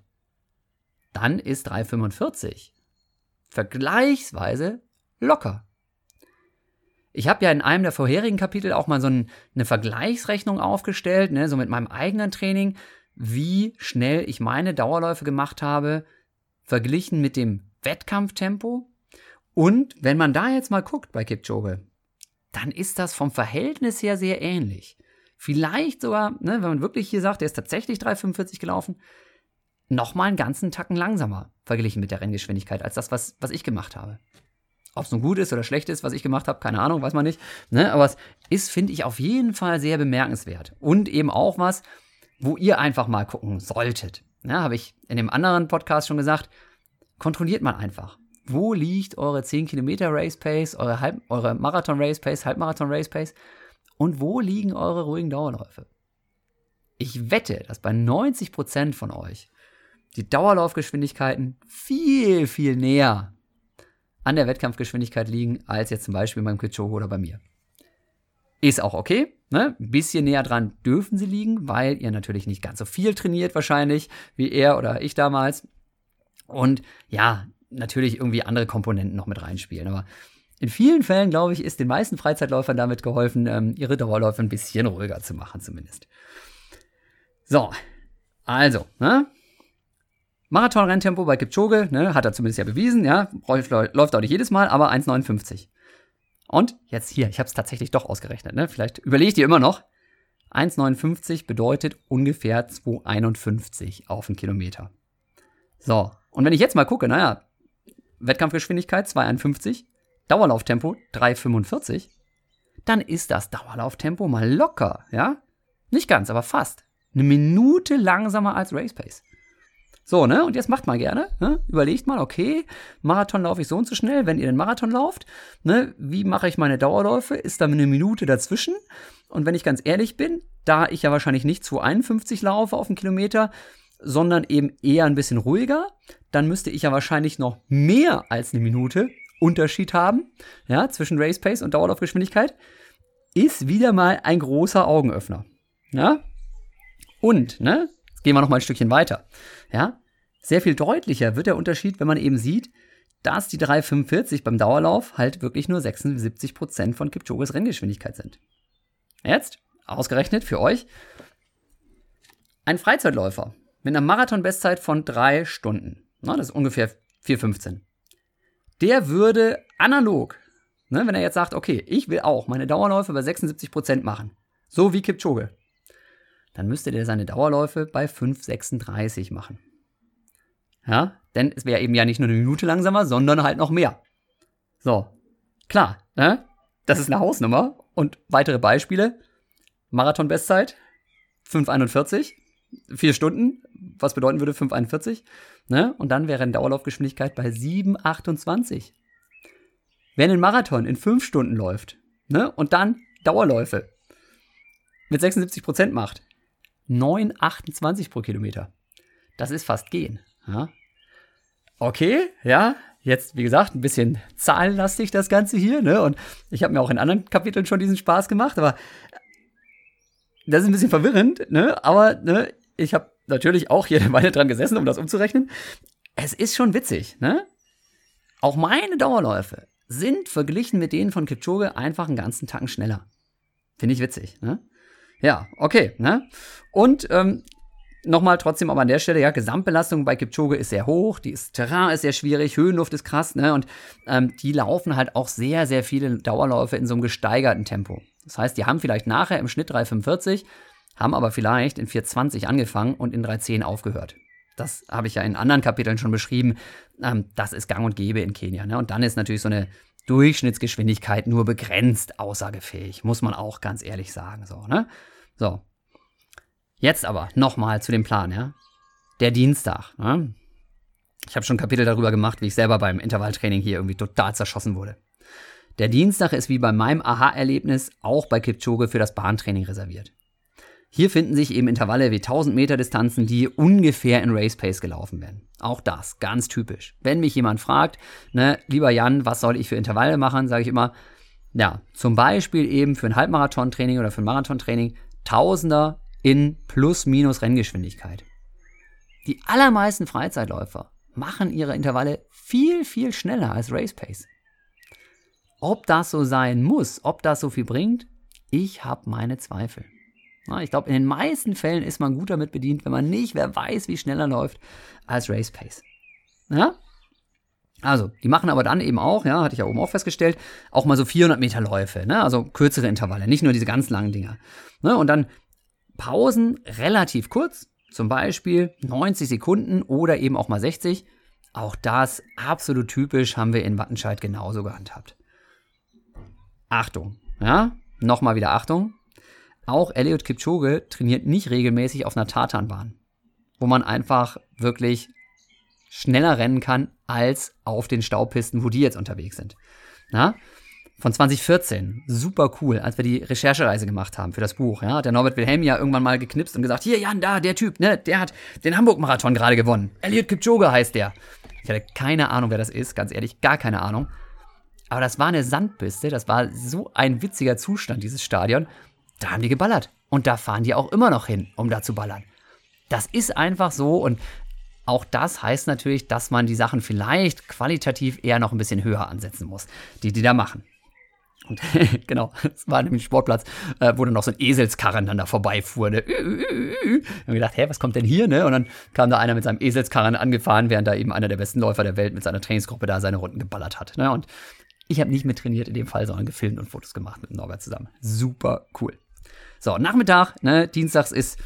Dann ist 3,45 vergleichsweise locker. Ich habe ja in einem der vorherigen Kapitel auch mal so ein, eine Vergleichsrechnung aufgestellt, ne, so mit meinem eigenen Training, wie schnell ich meine Dauerläufe gemacht habe, verglichen mit dem Wettkampftempo. Und wenn man da jetzt mal guckt bei Kipchoge, dann ist das vom Verhältnis her sehr ähnlich. Vielleicht sogar, ne, wenn man wirklich hier sagt, der ist tatsächlich 3,45 gelaufen, nochmal einen ganzen Tacken langsamer verglichen mit der Renngeschwindigkeit als das, was, was ich gemacht habe. Ob es nun gut ist oder schlecht ist, was ich gemacht habe, keine Ahnung, weiß man nicht. Ne? Aber es ist, finde ich, auf jeden Fall sehr bemerkenswert. Und eben auch was, wo ihr einfach mal gucken solltet. Ja, habe ich in dem anderen Podcast schon gesagt. Kontrolliert mal einfach. Wo liegt eure 10 Kilometer Race Pace, eure, Halb eure Marathon Race Pace, Halbmarathon Race Pace? Und wo liegen eure ruhigen Dauerläufe? Ich wette, dass bei 90% von euch die Dauerlaufgeschwindigkeiten viel, viel näher an der Wettkampfgeschwindigkeit liegen, als jetzt zum Beispiel beim Kipchoge oder bei mir. Ist auch okay. Ne? Ein bisschen näher dran dürfen sie liegen, weil ihr natürlich nicht ganz so viel trainiert wahrscheinlich, wie er oder ich damals. Und ja, natürlich irgendwie andere Komponenten noch mit reinspielen. Aber in vielen Fällen, glaube ich, ist den meisten Freizeitläufern damit geholfen, ähm, ihre Dauerläufe ein bisschen ruhiger zu machen, zumindest. So, also, ne? Marathon-Renntempo bei Kipchoge, ne, hat er zumindest ja bewiesen, ja, läuft auch nicht jedes Mal, aber 1,59. Und jetzt hier, ich habe es tatsächlich doch ausgerechnet, ne? Vielleicht überlege ich dir immer noch. 1,59 bedeutet ungefähr 2,51 auf einen Kilometer. So, und wenn ich jetzt mal gucke, naja, Wettkampfgeschwindigkeit 2,51, Dauerlauftempo 3,45, dann ist das Dauerlauftempo mal locker, ja? Nicht ganz, aber fast. Eine Minute langsamer als Race Pace. So, ne? Und jetzt macht mal gerne. Ne? Überlegt mal, okay, Marathon laufe ich so und so schnell, wenn ihr den Marathon lauft. Ne? Wie mache ich meine Dauerläufe? Ist da eine Minute dazwischen? Und wenn ich ganz ehrlich bin, da ich ja wahrscheinlich nicht 251 laufe auf einen Kilometer, sondern eben eher ein bisschen ruhiger, dann müsste ich ja wahrscheinlich noch mehr als eine Minute Unterschied haben, ja, zwischen Race Pace und Dauerlaufgeschwindigkeit, ist wieder mal ein großer Augenöffner. Ja? Und, ne, gehen wir noch mal ein Stückchen weiter. Ja, sehr viel deutlicher wird der Unterschied, wenn man eben sieht, dass die 345 beim Dauerlauf halt wirklich nur 76 Prozent von Kipchoges Renngeschwindigkeit sind. Jetzt, ausgerechnet für euch, ein Freizeitläufer mit einer Marathon-Bestzeit von 3 Stunden, na, das ist ungefähr 4,15, der würde analog, ne, wenn er jetzt sagt, okay, ich will auch meine Dauerläufe bei 76 Prozent machen, so wie Kipchoge, dann müsste der seine Dauerläufe bei 5,36 machen. Ja, denn es wäre eben ja nicht nur eine Minute langsamer, sondern halt noch mehr. So, klar, ne? Das ist eine Hausnummer. Und weitere Beispiele. Marathon-Bestzeit 5,41, vier Stunden, was bedeuten würde 5,41. Ne? Und dann wäre eine Dauerlaufgeschwindigkeit bei 7,28. Wer einen Marathon in fünf Stunden läuft ne? und dann Dauerläufe mit 76 Prozent macht, 9,28 pro Kilometer. Das ist fast gehen. Ja. Okay, ja, jetzt, wie gesagt, ein bisschen zahlenlastig das Ganze hier, ne? Und ich habe mir auch in anderen Kapiteln schon diesen Spaß gemacht, aber das ist ein bisschen verwirrend, ne? Aber ne, ich habe natürlich auch hier eine Weile dran gesessen, um das umzurechnen. Es ist schon witzig, ne? Auch meine Dauerläufe sind verglichen mit denen von Kipchoge einfach einen ganzen Tacken schneller. Finde ich witzig, ne? Ja, okay. Ne? Und ähm, Nochmal trotzdem aber an der Stelle, ja, Gesamtbelastung bei Kipchoge ist sehr hoch, die ist, Terrain ist sehr schwierig, Höhenluft ist krass, ne? Und ähm, die laufen halt auch sehr, sehr viele Dauerläufe in so einem gesteigerten Tempo. Das heißt, die haben vielleicht nachher im Schnitt 3,45, haben aber vielleicht in 4,20 angefangen und in 3,10 aufgehört. Das habe ich ja in anderen Kapiteln schon beschrieben. Ähm, das ist gang und gäbe in Kenia. Ne? Und dann ist natürlich so eine Durchschnittsgeschwindigkeit nur begrenzt aussagefähig, muss man auch ganz ehrlich sagen. So, ne? So. Jetzt aber nochmal zu dem Plan, ja. Der Dienstag. Ne? Ich habe schon Kapitel darüber gemacht, wie ich selber beim Intervalltraining hier irgendwie total zerschossen wurde. Der Dienstag ist wie bei meinem Aha-Erlebnis auch bei Kipchoge für das Bahntraining reserviert. Hier finden sich eben Intervalle wie 1000 Meter Distanzen, die ungefähr in Race Pace gelaufen werden. Auch das, ganz typisch. Wenn mich jemand fragt, ne, lieber Jan, was soll ich für Intervalle machen, sage ich immer, ja, zum Beispiel eben für ein Halbmarathon-Training oder für ein Marathon-Training Tausender in plus-minus Renngeschwindigkeit. Die allermeisten Freizeitläufer machen ihre Intervalle viel, viel schneller als Race Pace. Ob das so sein muss, ob das so viel bringt, ich habe meine Zweifel. Ich glaube, in den meisten Fällen ist man gut damit bedient, wenn man nicht, wer weiß, wie schneller läuft als Race Pace. Ja? Also, die machen aber dann eben auch, ja, hatte ich ja oben auch festgestellt, auch mal so 400 Meter Läufe, ne? also kürzere Intervalle, nicht nur diese ganz langen Dinger. Ne? Und dann Pausen relativ kurz, zum Beispiel 90 Sekunden oder eben auch mal 60. Auch das absolut typisch haben wir in Wattenscheid genauso gehandhabt. Achtung, ja, nochmal wieder Achtung. Auch Elliot Kipchoge trainiert nicht regelmäßig auf einer Tatanbahn, wo man einfach wirklich schneller rennen kann als auf den Staubpisten, wo die jetzt unterwegs sind. Na? Von 2014. Super cool, als wir die Recherchereise gemacht haben für das Buch. Ja, hat der Norbert Wilhelm ja irgendwann mal geknipst und gesagt, hier Jan, da, der Typ, ne, der hat den Hamburg-Marathon gerade gewonnen. Elliot Kipchoge heißt der. Ich hatte keine Ahnung, wer das ist, ganz ehrlich, gar keine Ahnung. Aber das war eine Sandpiste, das war so ein witziger Zustand, dieses Stadion. Da haben die geballert. Und da fahren die auch immer noch hin, um da zu ballern. Das ist einfach so und auch das heißt natürlich, dass man die Sachen vielleicht qualitativ eher noch ein bisschen höher ansetzen muss, die die da machen. Und genau, es war nämlich ein Sportplatz, äh, wo dann noch so ein Eselskarren dann da vorbeifuhr. Ne? Ich habe gedacht, hä, was kommt denn hier? Ne? Und dann kam da einer mit seinem Eselskarren angefahren, während da eben einer der besten Läufer der Welt mit seiner Trainingsgruppe da seine Runden geballert hat. Ne? Und ich habe nicht mit trainiert in dem Fall, sondern gefilmt und Fotos gemacht mit Norbert zusammen. Super cool. So, Nachmittag, ne, Dienstags ist,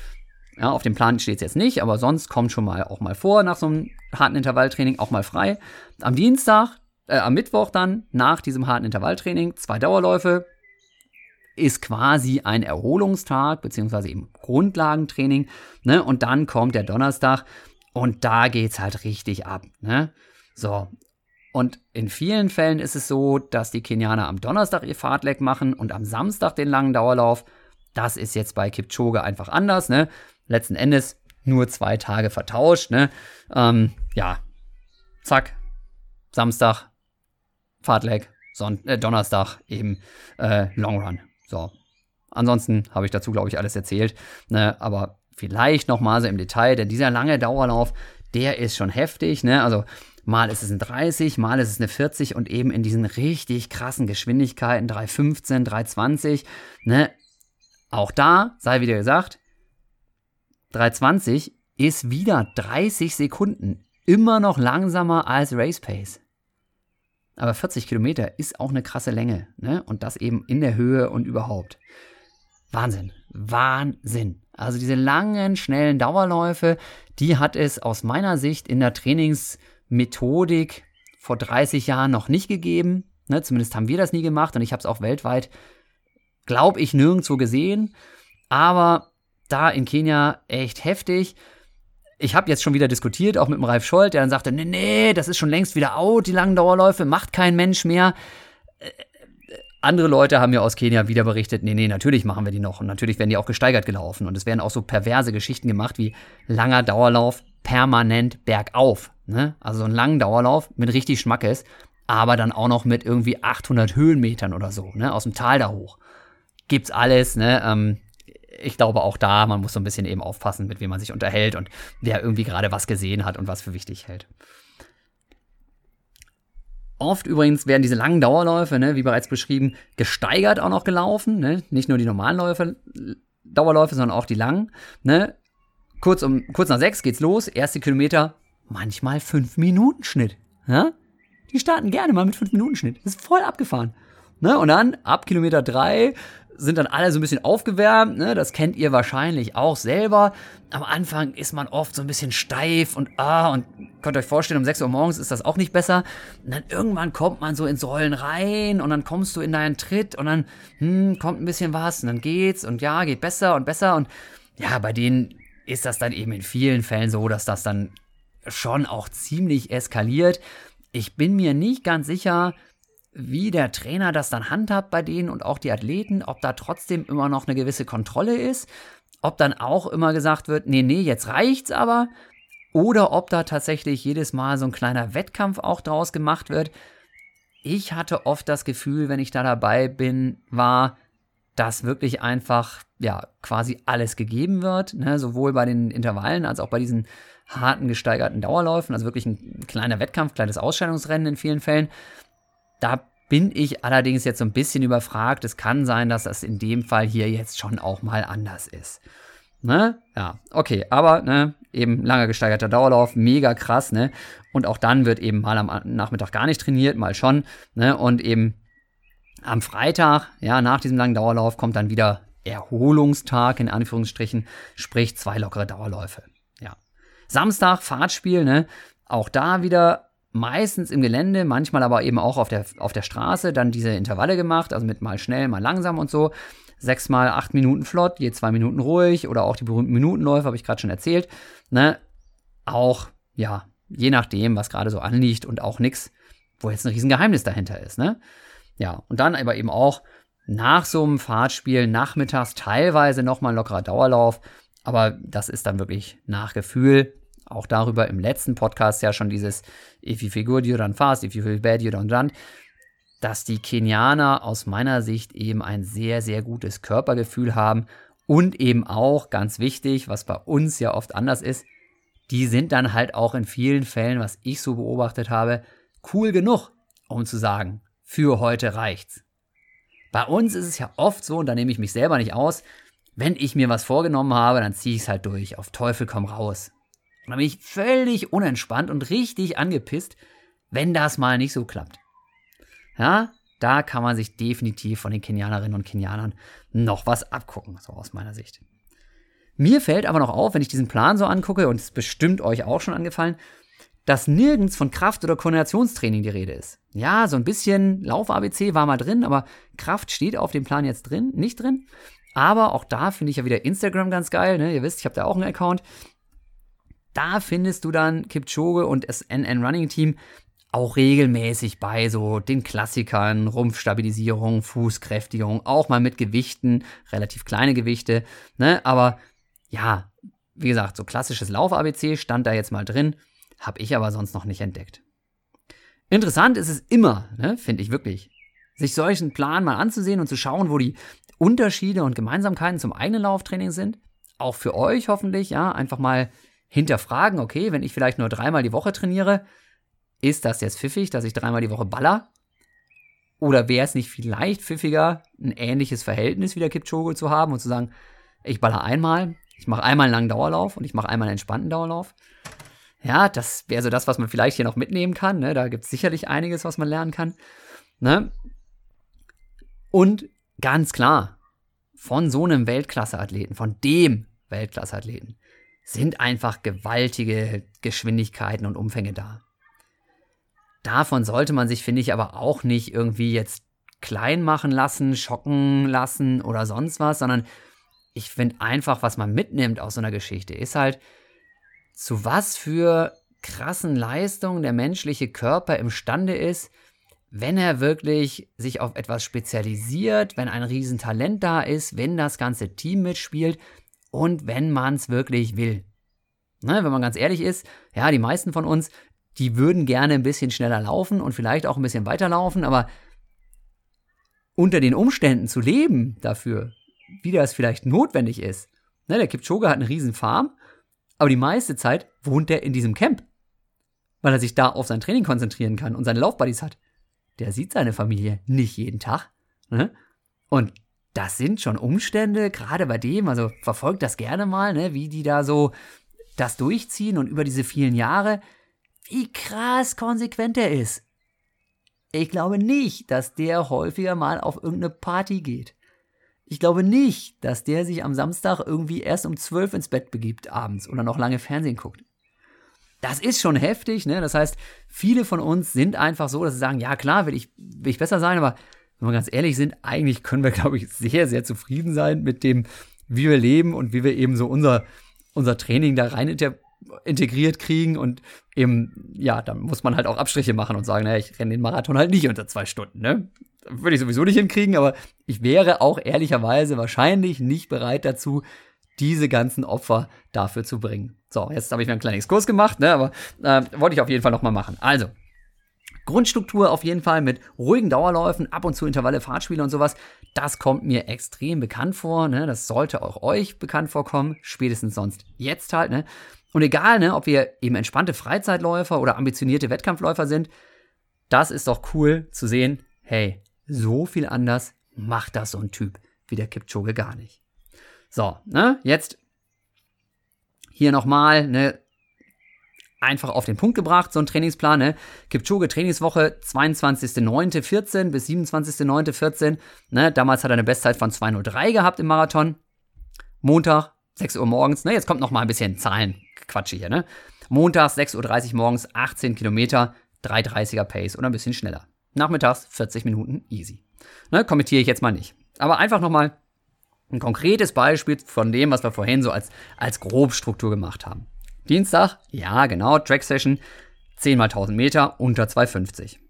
ja, auf dem Plan steht es jetzt nicht, aber sonst kommt schon mal auch mal vor nach so einem harten Intervalltraining auch mal frei. Am Dienstag, äh, am Mittwoch dann, nach diesem harten Intervalltraining, zwei Dauerläufe, ist quasi ein Erholungstag, beziehungsweise eben Grundlagentraining, ne, und dann kommt der Donnerstag und da geht's halt richtig ab, ne. So, und in vielen Fällen ist es so, dass die Kenianer am Donnerstag ihr Fahrtleck machen und am Samstag den langen Dauerlauf. Das ist jetzt bei Kipchoge einfach anders, ne? Letzten Endes nur zwei Tage vertauscht, ne? Ähm, ja, zack, Samstag, Fahrtleg, Son äh, Donnerstag eben äh, Long Run. So. Ansonsten habe ich dazu, glaube ich, alles erzählt, ne? Aber vielleicht noch mal so im Detail, denn dieser lange Dauerlauf, der ist schon heftig, ne? Also mal ist es ein 30, mal ist es eine 40 und eben in diesen richtig krassen Geschwindigkeiten 315, 320, ne? Auch da sei wieder gesagt, 320 ist wieder 30 Sekunden immer noch langsamer als Race Pace. Aber 40 Kilometer ist auch eine krasse Länge, ne? Und das eben in der Höhe und überhaupt. Wahnsinn. Wahnsinn. Also diese langen, schnellen Dauerläufe, die hat es aus meiner Sicht in der Trainingsmethodik vor 30 Jahren noch nicht gegeben. Ne? Zumindest haben wir das nie gemacht und ich habe es auch weltweit glaube ich, nirgendwo gesehen. Aber da in Kenia echt heftig. Ich habe jetzt schon wieder diskutiert, auch mit dem Ralf Scholz, der dann sagte, nee, nee, das ist schon längst wieder out, die langen Dauerläufe, macht kein Mensch mehr. Äh, andere Leute haben ja aus Kenia wieder berichtet, nee, nee, natürlich machen wir die noch und natürlich werden die auch gesteigert gelaufen und es werden auch so perverse Geschichten gemacht wie langer Dauerlauf permanent bergauf, ne? Also so einen langen Dauerlauf mit richtig Schmackes, aber dann auch noch mit irgendwie 800 Höhenmetern oder so, ne? Aus dem Tal da hoch gibt's alles, ne? Ähm, ich glaube auch da, man muss so ein bisschen eben aufpassen, mit wem man sich unterhält und wer irgendwie gerade was gesehen hat und was für wichtig hält. Oft übrigens werden diese langen Dauerläufe, ne, wie bereits beschrieben, gesteigert auch noch gelaufen. Ne? Nicht nur die normalen Läufe, Dauerläufe, sondern auch die langen. Ne? Kurz, um, kurz nach sechs geht's los. Erste Kilometer, manchmal fünf Minuten Schnitt. Ja? Die starten gerne mal mit fünf Minuten Schnitt. Das ist voll abgefahren. Ne? Und dann ab Kilometer drei sind dann alle so ein bisschen aufgewärmt, ne? Das kennt ihr wahrscheinlich auch selber. Am Anfang ist man oft so ein bisschen steif und ah, und könnt euch vorstellen, um 6 Uhr morgens ist das auch nicht besser. Und dann irgendwann kommt man so ins Rollen rein und dann kommst du in deinen Tritt und dann, hm, kommt ein bisschen was und dann geht's und ja, geht besser und besser und ja, bei denen ist das dann eben in vielen Fällen so, dass das dann schon auch ziemlich eskaliert. Ich bin mir nicht ganz sicher, wie der Trainer das dann handhabt bei denen und auch die Athleten, ob da trotzdem immer noch eine gewisse Kontrolle ist, ob dann auch immer gesagt wird, nee, nee, jetzt reicht's aber, oder ob da tatsächlich jedes Mal so ein kleiner Wettkampf auch draus gemacht wird. Ich hatte oft das Gefühl, wenn ich da dabei bin, war, dass wirklich einfach, ja, quasi alles gegeben wird, ne? sowohl bei den Intervallen als auch bei diesen harten gesteigerten Dauerläufen, also wirklich ein kleiner Wettkampf, kleines Ausscheidungsrennen in vielen Fällen. Da bin ich allerdings jetzt so ein bisschen überfragt. Es kann sein, dass das in dem Fall hier jetzt schon auch mal anders ist. Ne? Ja, okay, aber ne, eben langer gesteigerter Dauerlauf, mega krass, ne? Und auch dann wird eben mal am Nachmittag gar nicht trainiert, mal schon, ne? Und eben am Freitag, ja, nach diesem langen Dauerlauf kommt dann wieder Erholungstag in Anführungsstrichen, sprich zwei lockere Dauerläufe. Ja. Samstag Fahrtspiel, ne? Auch da wieder meistens im Gelände, manchmal aber eben auch auf der, auf der Straße, dann diese Intervalle gemacht, also mit mal schnell, mal langsam und so. Sechs mal acht Minuten flott, je zwei Minuten ruhig oder auch die berühmten Minutenläufe, habe ich gerade schon erzählt. Ne? Auch, ja, je nachdem, was gerade so anliegt und auch nichts, wo jetzt ein Riesengeheimnis dahinter ist. Ne? Ja, und dann aber eben auch nach so einem Fahrtspiel nachmittags teilweise nochmal ein lockerer Dauerlauf. Aber das ist dann wirklich nach Gefühl. Auch darüber im letzten Podcast ja schon dieses If you feel good, you run fast, if you feel bad, you don't run. Dass die Kenianer aus meiner Sicht eben ein sehr, sehr gutes Körpergefühl haben und eben auch, ganz wichtig, was bei uns ja oft anders ist, die sind dann halt auch in vielen Fällen, was ich so beobachtet habe, cool genug, um zu sagen, für heute reicht's. Bei uns ist es ja oft so, und da nehme ich mich selber nicht aus, wenn ich mir was vorgenommen habe, dann ziehe ich es halt durch, auf Teufel komm raus. Dann bin ich völlig unentspannt und richtig angepisst, wenn das mal nicht so klappt. Ja, da kann man sich definitiv von den Kenianerinnen und Kenianern noch was abgucken, so aus meiner Sicht. Mir fällt aber noch auf, wenn ich diesen Plan so angucke, und es ist bestimmt euch auch schon angefallen, dass nirgends von Kraft- oder Koordinationstraining die Rede ist. Ja, so ein bisschen Lauf-ABC war mal drin, aber Kraft steht auf dem Plan jetzt drin, nicht drin. Aber auch da finde ich ja wieder Instagram ganz geil. Ne? Ihr wisst, ich habe da auch einen Account. Da findest du dann Kipchoge und das NN Running Team auch regelmäßig bei so den Klassikern, Rumpfstabilisierung, Fußkräftigung, auch mal mit Gewichten, relativ kleine Gewichte. Ne? Aber ja, wie gesagt, so klassisches Lauf-ABC stand da jetzt mal drin. Habe ich aber sonst noch nicht entdeckt. Interessant ist es immer, ne, finde ich wirklich, sich solchen Plan mal anzusehen und zu schauen, wo die Unterschiede und Gemeinsamkeiten zum eigenen Lauftraining sind. Auch für euch hoffentlich, ja, einfach mal hinterfragen, okay, wenn ich vielleicht nur dreimal die Woche trainiere, ist das jetzt pfiffig, dass ich dreimal die Woche baller? Oder wäre es nicht vielleicht pfiffiger, ein ähnliches Verhältnis wie der Kipchoge zu haben und zu sagen, ich baller einmal, ich mache einmal einen langen Dauerlauf und ich mache einmal einen entspannten Dauerlauf? Ja, das wäre so das, was man vielleicht hier noch mitnehmen kann. Ne? Da gibt es sicherlich einiges, was man lernen kann. Ne? Und ganz klar, von so einem Weltklasse-Athleten, von dem Weltklasse-Athleten, sind einfach gewaltige Geschwindigkeiten und Umfänge da. Davon sollte man sich, finde ich, aber auch nicht irgendwie jetzt klein machen lassen, schocken lassen oder sonst was, sondern ich finde einfach, was man mitnimmt aus so einer Geschichte, ist halt, zu was für krassen Leistungen der menschliche Körper imstande ist, wenn er wirklich sich auf etwas spezialisiert, wenn ein Riesentalent da ist, wenn das ganze Team mitspielt und wenn man es wirklich will. Ne, wenn man ganz ehrlich ist, ja, die meisten von uns, die würden gerne ein bisschen schneller laufen und vielleicht auch ein bisschen weiterlaufen, aber unter den Umständen zu leben dafür, wie das vielleicht notwendig ist. Ne, der Kipchoge hat eine riesen Farm aber die meiste Zeit wohnt er in diesem Camp, weil er sich da auf sein Training konzentrieren kann und seine Laufbuddies hat. Der sieht seine Familie nicht jeden Tag. Ne? Und das sind schon Umstände, gerade bei dem, also verfolgt das gerne mal, ne, wie die da so das durchziehen und über diese vielen Jahre, wie krass konsequent er ist. Ich glaube nicht, dass der häufiger mal auf irgendeine Party geht. Ich glaube nicht, dass der sich am Samstag irgendwie erst um 12 ins Bett begibt abends oder noch lange Fernsehen guckt. Das ist schon heftig, ne? Das heißt, viele von uns sind einfach so, dass sie sagen, ja klar, will ich, will ich besser sein, aber wenn wir ganz ehrlich sind, eigentlich können wir, glaube ich, sehr, sehr zufrieden sein mit dem, wie wir leben und wie wir eben so unser, unser Training da rein integriert kriegen und eben, ja, da muss man halt auch Abstriche machen und sagen, naja, ich renne den Marathon halt nicht unter zwei Stunden, ne? würde ich sowieso nicht hinkriegen, aber ich wäre auch ehrlicherweise wahrscheinlich nicht bereit dazu, diese ganzen Opfer dafür zu bringen. So, jetzt habe ich mir einen kleinen Exkurs gemacht, ne, aber äh, wollte ich auf jeden Fall nochmal machen. Also, Grundstruktur auf jeden Fall mit ruhigen Dauerläufen, ab und zu Intervalle, Fahrtspiele und sowas. Das kommt mir extrem bekannt vor. Ne? Das sollte auch euch bekannt vorkommen. Spätestens sonst jetzt halt. Ne? Und egal, ne, ob wir eben entspannte Freizeitläufer oder ambitionierte Wettkampfläufer sind, das ist doch cool zu sehen. Hey, so viel anders macht das so ein Typ wie der Kipchoge gar nicht. So, ne, jetzt hier nochmal, ne, einfach auf den Punkt gebracht, so ein Trainingsplan, ne? Kipchoge Trainingswoche 22.09.14 bis 27.09.14, ne? Damals hat er eine Bestzeit von 2.03 gehabt im Marathon. Montag, 6 Uhr morgens, ne? Jetzt kommt nochmal ein bisschen Zahlenquatsche hier, ne? Montag, 6.30 Uhr morgens, 18 Kilometer, 3,30er Pace oder ein bisschen schneller. Nachmittags 40 Minuten easy. Ne, kommentiere ich jetzt mal nicht. Aber einfach nochmal ein konkretes Beispiel von dem, was wir vorhin so als, als Grobstruktur gemacht haben. Dienstag, ja genau, Track Session, 10 mal 1000 Meter unter 250.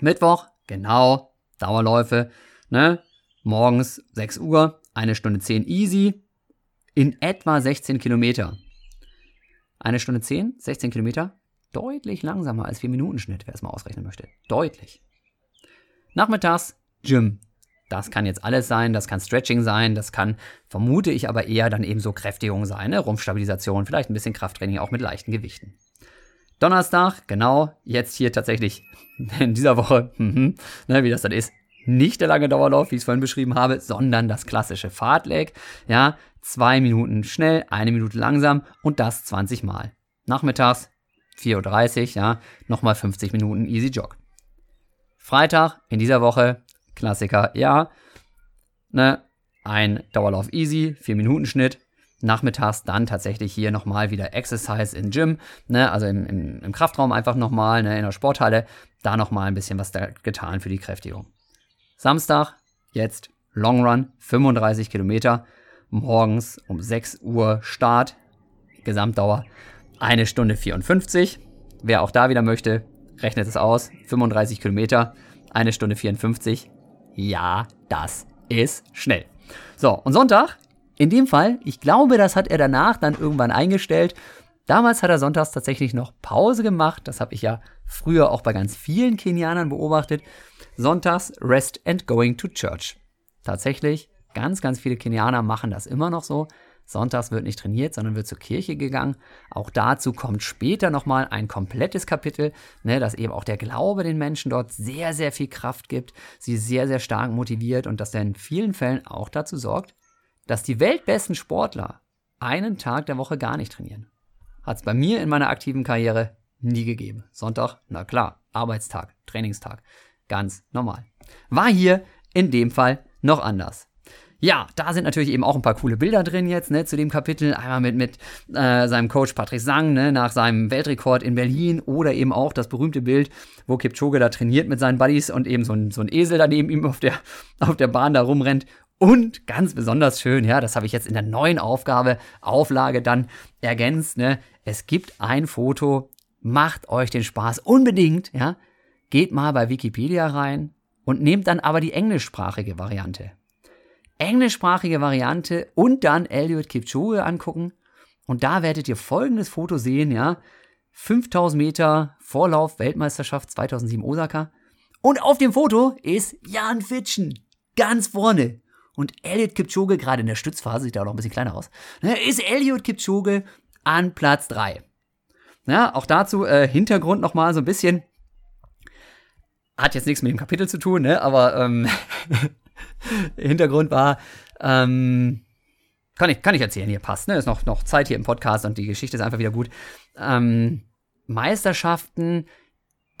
Mittwoch, genau, Dauerläufe, ne? Morgens 6 Uhr, eine Stunde 10 easy, in etwa 16 Kilometer. Eine Stunde 10, 16 Kilometer, deutlich langsamer als 4-Minuten-Schnitt, wer es mal ausrechnen möchte. Deutlich. Nachmittags Gym. Das kann jetzt alles sein, das kann Stretching sein, das kann, vermute ich aber eher dann eben so Kräftigung sein, ne? Rumpfstabilisation, vielleicht ein bisschen Krafttraining auch mit leichten Gewichten. Donnerstag, genau, jetzt hier tatsächlich in dieser Woche, mhm, ne, wie das dann ist, nicht der lange Dauerlauf, wie ich es vorhin beschrieben habe, sondern das klassische Fahrtleg. Ja, zwei Minuten schnell, eine Minute langsam und das 20 Mal. Nachmittags 4.30 Uhr, ja, nochmal 50 Minuten Easy Jog. Freitag in dieser Woche, Klassiker, ja, ne, ein Dauerlauf Easy, 4 Minuten Schnitt, nachmittags dann tatsächlich hier nochmal wieder Exercise in Gym, ne, also im, im, im Kraftraum einfach nochmal, ne, in der Sporthalle, da nochmal ein bisschen was da getan für die Kräftigung. Samstag, jetzt Long Run, 35 Kilometer, morgens um 6 Uhr Start, Gesamtdauer eine Stunde 54. Wer auch da wieder möchte, rechnet es aus, 35 Kilometer, eine Stunde 54. Ja, das ist schnell. So, und Sonntag in dem Fall, ich glaube, das hat er danach dann irgendwann eingestellt. Damals hat er sonntags tatsächlich noch Pause gemacht. Das habe ich ja früher auch bei ganz vielen Kenianern beobachtet. Sonntags Rest and Going to Church. Tatsächlich, ganz, ganz viele Kenianer machen das immer noch so. Sonntags wird nicht trainiert, sondern wird zur Kirche gegangen. Auch dazu kommt später nochmal ein komplettes Kapitel, ne, dass eben auch der Glaube den Menschen dort sehr, sehr viel Kraft gibt, sie sehr, sehr stark motiviert und dass er in vielen Fällen auch dazu sorgt, dass die weltbesten Sportler einen Tag der Woche gar nicht trainieren. Hat es bei mir in meiner aktiven Karriere nie gegeben. Sonntag, na klar, Arbeitstag, Trainingstag, ganz normal. War hier in dem Fall noch anders. Ja, da sind natürlich eben auch ein paar coole Bilder drin jetzt, ne, zu dem Kapitel. Einmal mit, mit äh, seinem Coach Patrick Sang, ne, nach seinem Weltrekord in Berlin oder eben auch das berühmte Bild, wo Kipchoge da trainiert mit seinen Buddies und eben so ein, so ein Esel daneben ihm auf der, auf der Bahn da rumrennt und ganz besonders schön, ja, das habe ich jetzt in der neuen Aufgabe, Auflage dann ergänzt, ne? Es gibt ein Foto, macht euch den Spaß unbedingt, ja? Geht mal bei Wikipedia rein und nehmt dann aber die englischsprachige Variante. Englischsprachige Variante und dann Elliot Kipchoge angucken und da werdet ihr folgendes Foto sehen, ja? 5000 Meter Vorlauf Weltmeisterschaft 2007 Osaka. Und auf dem Foto ist Jan Fitschen ganz vorne und Elliot Kipchoge, gerade in der Stützphase, sieht da auch noch ein bisschen kleiner aus, ne, ist Elliot Kipchoge an Platz 3. Ja, auch dazu äh, Hintergrund nochmal so ein bisschen. Hat jetzt nichts mit dem Kapitel zu tun, ne? aber ähm, Hintergrund war, ähm, kann ich, kann ich erzählen, hier passt, ne? Ist noch, noch Zeit hier im Podcast und die Geschichte ist einfach wieder gut. Ähm, Meisterschaften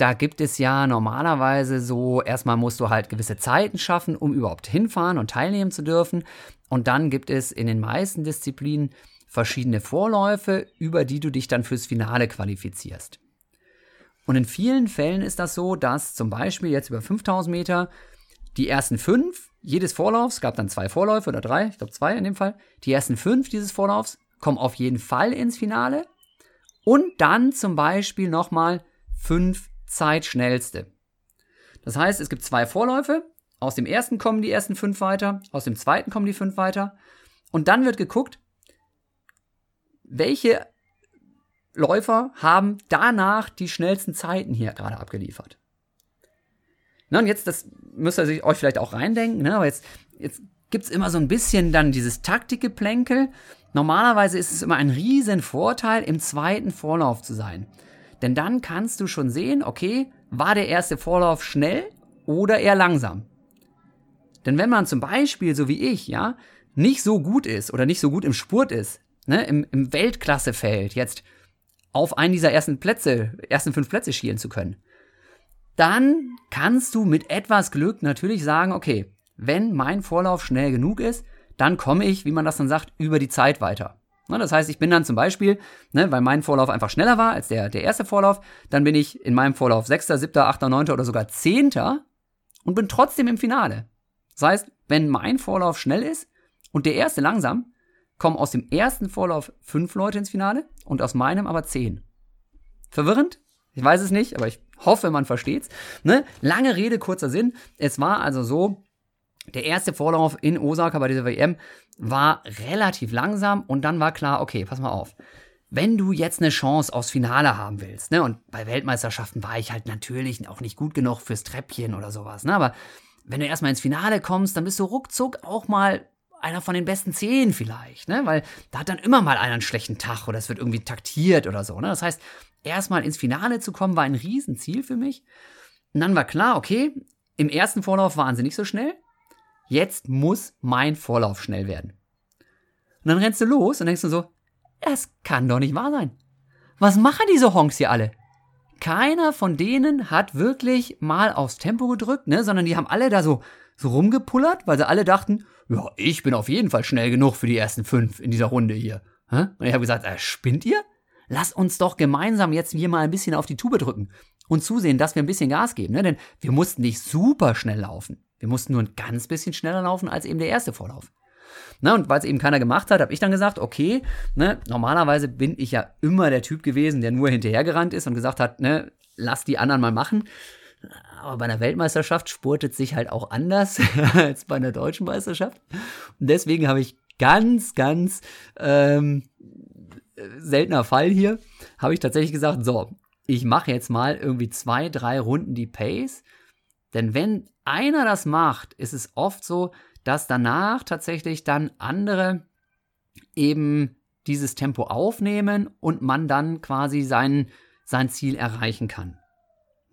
da gibt es ja normalerweise so, erstmal musst du halt gewisse Zeiten schaffen, um überhaupt hinfahren und teilnehmen zu dürfen. Und dann gibt es in den meisten Disziplinen verschiedene Vorläufe, über die du dich dann fürs Finale qualifizierst. Und in vielen Fällen ist das so, dass zum Beispiel jetzt über 5000 Meter die ersten fünf jedes Vorlaufs, gab dann zwei Vorläufe oder drei, ich glaube zwei in dem Fall, die ersten fünf dieses Vorlaufs kommen auf jeden Fall ins Finale und dann zum Beispiel nochmal fünf Zeitschnellste. Das heißt, es gibt zwei Vorläufe. Aus dem ersten kommen die ersten fünf weiter, aus dem zweiten kommen die fünf weiter. Und dann wird geguckt, welche Läufer haben danach die schnellsten Zeiten hier gerade abgeliefert. Na, und jetzt, das müsst ihr sich euch vielleicht auch reindenken, ne? aber jetzt, jetzt gibt es immer so ein bisschen dann dieses Taktikgeplänkel. Normalerweise ist es immer ein riesen Vorteil, im zweiten Vorlauf zu sein. Denn dann kannst du schon sehen, okay, war der erste Vorlauf schnell oder eher langsam? Denn wenn man zum Beispiel, so wie ich, ja, nicht so gut ist oder nicht so gut im Spurt ist, ne, im, im Weltklassefeld jetzt auf einen dieser ersten Plätze, ersten fünf Plätze schielen zu können, dann kannst du mit etwas Glück natürlich sagen, okay, wenn mein Vorlauf schnell genug ist, dann komme ich, wie man das dann sagt, über die Zeit weiter. Ne, das heißt, ich bin dann zum Beispiel, ne, weil mein Vorlauf einfach schneller war als der, der erste Vorlauf, dann bin ich in meinem Vorlauf 6., 7., 8., 9. oder sogar 10. und bin trotzdem im Finale. Das heißt, wenn mein Vorlauf schnell ist und der erste langsam, kommen aus dem ersten Vorlauf fünf Leute ins Finale und aus meinem aber zehn. Verwirrend? Ich weiß es nicht, aber ich hoffe, man versteht's. Ne? Lange Rede, kurzer Sinn. Es war also so, der erste Vorlauf in Osaka bei dieser WM war relativ langsam und dann war klar, okay, pass mal auf. Wenn du jetzt eine Chance aufs Finale haben willst, ne, und bei Weltmeisterschaften war ich halt natürlich auch nicht gut genug fürs Treppchen oder sowas, ne, aber wenn du erstmal ins Finale kommst, dann bist du ruckzuck auch mal einer von den besten zehn vielleicht, ne? Weil da hat dann immer mal einer einen schlechten Tag oder es wird irgendwie taktiert oder so, ne? Das heißt, erstmal ins Finale zu kommen, war ein Riesenziel für mich. Und dann war klar, okay, im ersten Vorlauf waren sie nicht so schnell. Jetzt muss mein Vorlauf schnell werden. Und dann rennst du los und denkst du so, das kann doch nicht wahr sein. Was machen diese Honks hier alle? Keiner von denen hat wirklich mal aufs Tempo gedrückt, ne, sondern die haben alle da so, so rumgepullert, weil sie alle dachten, ja, ich bin auf jeden Fall schnell genug für die ersten fünf in dieser Runde hier. Und ich habe gesagt, äh, spinnt ihr? Lass uns doch gemeinsam jetzt hier mal ein bisschen auf die Tube drücken und zusehen, dass wir ein bisschen Gas geben. Ne? Denn wir mussten nicht super schnell laufen. Wir mussten nur ein ganz bisschen schneller laufen als eben der erste Vorlauf. Na, und weil es eben keiner gemacht hat, habe ich dann gesagt, okay, ne, normalerweise bin ich ja immer der Typ gewesen, der nur hinterhergerannt ist und gesagt hat, ne, lass die anderen mal machen. Aber bei einer Weltmeisterschaft spurtet sich halt auch anders als bei einer deutschen Meisterschaft. Und deswegen habe ich ganz, ganz ähm, seltener Fall hier, habe ich tatsächlich gesagt, so, ich mache jetzt mal irgendwie zwei, drei Runden die Pace. Denn wenn einer das macht, ist es oft so, dass danach tatsächlich dann andere eben dieses Tempo aufnehmen und man dann quasi sein, sein Ziel erreichen kann.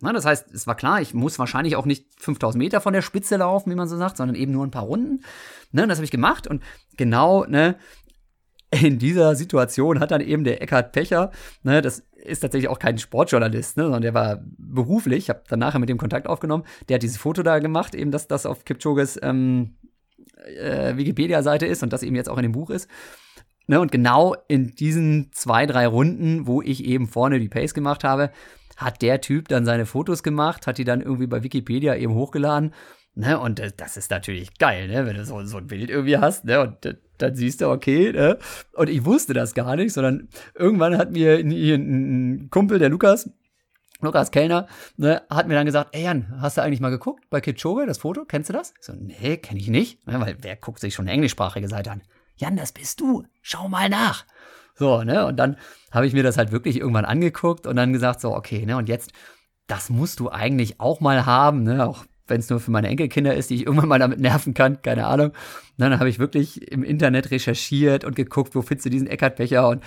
Na, das heißt, es war klar, ich muss wahrscheinlich auch nicht 5000 Meter von der Spitze laufen, wie man so sagt, sondern eben nur ein paar Runden. Ne, das habe ich gemacht und genau ne, in dieser Situation hat dann eben der Eckhard Pecher, ne, das ist tatsächlich auch kein Sportjournalist, ne, sondern der war beruflich, ich habe dann nachher mit dem Kontakt aufgenommen, der hat dieses Foto da gemacht, eben dass das auf Kipchoges ähm, äh, Wikipedia-Seite ist und das eben jetzt auch in dem Buch ist. Ne, und genau in diesen zwei, drei Runden, wo ich eben vorne die Pace gemacht habe, hat der Typ dann seine Fotos gemacht, hat die dann irgendwie bei Wikipedia eben hochgeladen. Ne, und das ist natürlich geil, ne, wenn du so, so ein Bild irgendwie hast, ne, und dann siehst du, okay, ne? Und ich wusste das gar nicht, sondern irgendwann hat mir ein, Kumpel, der Lukas, Lukas Kellner, ne, hat mir dann gesagt, ey Jan, hast du eigentlich mal geguckt bei Kipchoge, das Foto? Kennst du das? Ich so, nee, kenn ich nicht. Ja, weil wer guckt sich schon eine englischsprachige Seite an? Jan, das bist du. Schau mal nach. So, ne? Und dann habe ich mir das halt wirklich irgendwann angeguckt und dann gesagt, so, okay, ne, und jetzt, das musst du eigentlich auch mal haben, ne? Auch wenn es nur für meine Enkelkinder ist, die ich irgendwann mal damit nerven kann, keine Ahnung. Und dann habe ich wirklich im Internet recherchiert und geguckt, wo findest du diesen Eckart Becher und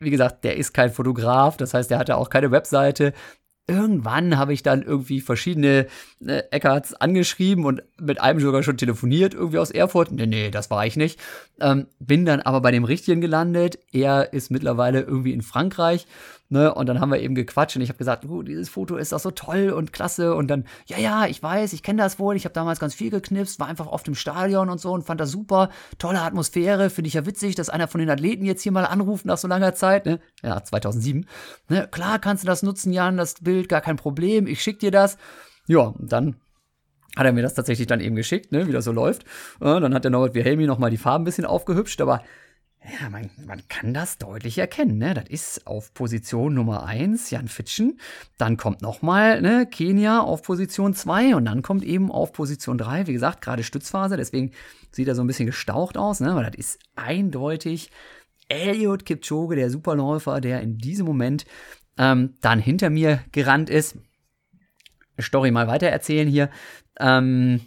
wie gesagt, der ist kein Fotograf, das heißt, der hatte auch keine Webseite irgendwann habe ich dann irgendwie verschiedene äh, Eckarts angeschrieben und mit einem sogar schon telefoniert, irgendwie aus Erfurt. Nee, nee, das war ich nicht. Ähm, bin dann aber bei dem Richtigen gelandet. Er ist mittlerweile irgendwie in Frankreich Ne? Und dann haben wir eben gequatscht und ich habe gesagt, uh, dieses Foto ist doch so toll und klasse. Und dann, ja, ja, ich weiß, ich kenne das wohl. Ich habe damals ganz viel geknipst, war einfach oft im Stadion und so und fand das super. Tolle Atmosphäre, finde ich ja witzig, dass einer von den Athleten jetzt hier mal anruft nach so langer Zeit. Ne? Ja, 2007. Ne? Klar kannst du das nutzen, Jan, das Bild, gar kein Problem. Ich schick dir das. Ja, dann hat er mir das tatsächlich dann eben geschickt, ne, wie das so läuft. Ja, dann hat der Norbert Wilhelmi nochmal die Farben ein bisschen aufgehübscht, aber ja, man, man kann das deutlich erkennen. Ne? Das ist auf Position Nummer 1 Jan Fitschen. Dann kommt nochmal ne, Kenia auf Position 2 und dann kommt eben auf Position 3, wie gesagt, gerade Stützphase. Deswegen sieht er so ein bisschen gestaucht aus. Ne? Aber das ist eindeutig Elliot Kipchoge, der Superläufer, der in diesem Moment ähm, dann hinter mir gerannt ist. Story mal weiter erzählen hier. Ähm,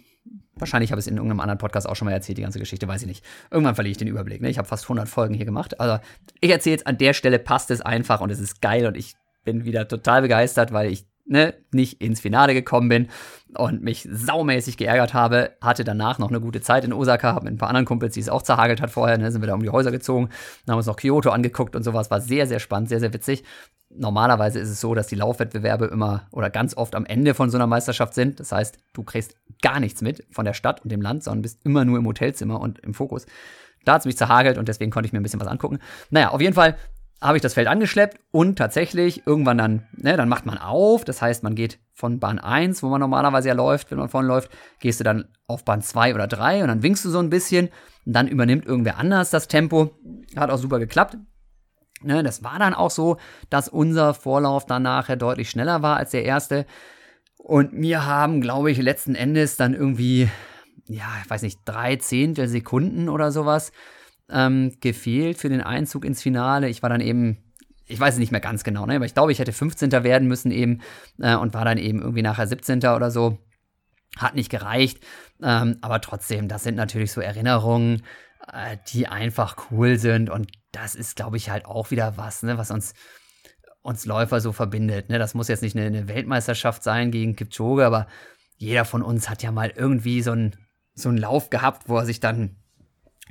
Wahrscheinlich habe ich es in irgendeinem anderen Podcast auch schon mal erzählt, die ganze Geschichte, weiß ich nicht. Irgendwann verliere ich den Überblick. Ne? Ich habe fast 100 Folgen hier gemacht. Also ich erzähle jetzt an der Stelle, passt es einfach und es ist geil und ich bin wieder total begeistert, weil ich ne, nicht ins Finale gekommen bin und mich saumäßig geärgert habe. Hatte danach noch eine gute Zeit in Osaka, habe mit ein paar anderen Kumpels, die es auch zerhagelt hat vorher, ne, sind wir da um die Häuser gezogen, dann haben uns noch Kyoto angeguckt und sowas. War sehr, sehr spannend, sehr, sehr witzig normalerweise ist es so, dass die Laufwettbewerbe immer oder ganz oft am Ende von so einer Meisterschaft sind. Das heißt, du kriegst gar nichts mit von der Stadt und dem Land, sondern bist immer nur im Hotelzimmer und im Fokus. Da hat es mich zerhagelt und deswegen konnte ich mir ein bisschen was angucken. Naja, auf jeden Fall habe ich das Feld angeschleppt und tatsächlich irgendwann dann, ne, dann macht man auf. Das heißt, man geht von Bahn 1, wo man normalerweise ja läuft, wenn man vorne läuft, gehst du dann auf Bahn 2 oder 3 und dann winkst du so ein bisschen und dann übernimmt irgendwer anders das Tempo. Hat auch super geklappt. Ne, das war dann auch so, dass unser Vorlauf dann nachher deutlich schneller war als der erste. Und mir haben, glaube ich, letzten Endes dann irgendwie, ja, ich weiß nicht, drei Zehntel Sekunden oder sowas ähm, gefehlt für den Einzug ins Finale. Ich war dann eben, ich weiß es nicht mehr ganz genau, ne, aber ich glaube, ich hätte 15. werden müssen eben äh, und war dann eben irgendwie nachher 17. oder so. Hat nicht gereicht, ähm, aber trotzdem, das sind natürlich so Erinnerungen, äh, die einfach cool sind und das ist, glaube ich, halt auch wieder was, ne, was uns, uns Läufer so verbindet. Ne? Das muss jetzt nicht eine, eine Weltmeisterschaft sein gegen Kipchoge, aber jeder von uns hat ja mal irgendwie so einen so einen Lauf gehabt, wo er sich dann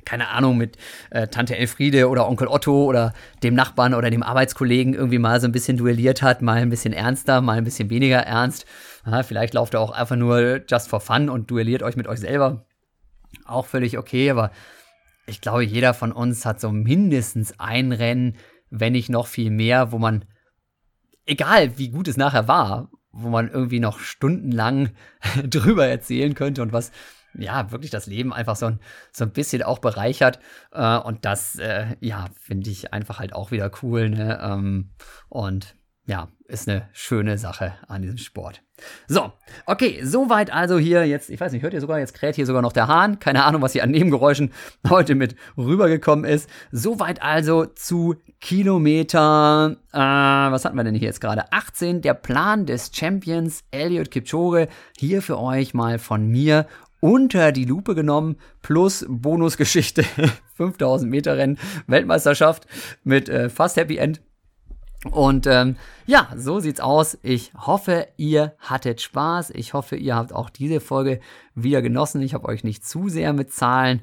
keine Ahnung, mit äh, Tante Elfriede oder Onkel Otto oder dem Nachbarn oder dem Arbeitskollegen irgendwie mal so ein bisschen duelliert hat, mal ein bisschen ernster, mal ein bisschen weniger ernst. Ja, vielleicht lauft er auch einfach nur just for fun und duelliert euch mit euch selber. Auch völlig okay, aber ich glaube, jeder von uns hat so mindestens ein Rennen, wenn nicht noch viel mehr, wo man, egal wie gut es nachher war, wo man irgendwie noch stundenlang drüber erzählen könnte und was ja, wirklich das Leben einfach so ein, so ein bisschen auch bereichert. Äh, und das, äh, ja, finde ich einfach halt auch wieder cool. Ne? Ähm, und ja, ist eine schöne Sache an diesem Sport. So, okay, soweit also hier jetzt, ich weiß nicht, hört ihr sogar, jetzt kräht hier sogar noch der Hahn. Keine Ahnung, was hier an Nebengeräuschen heute mit rübergekommen ist. Soweit also zu Kilometer, äh, was hatten wir denn hier jetzt gerade? 18, der Plan des Champions Elliot Kipchoge. Hier für euch mal von mir unter die Lupe genommen, plus Bonusgeschichte 5000 Meter Rennen, Weltmeisterschaft mit äh, fast Happy End. Und ähm, ja, so sieht's aus. Ich hoffe, ihr hattet Spaß. Ich hoffe, ihr habt auch diese Folge wieder genossen. Ich habe euch nicht zu sehr mit Zahlen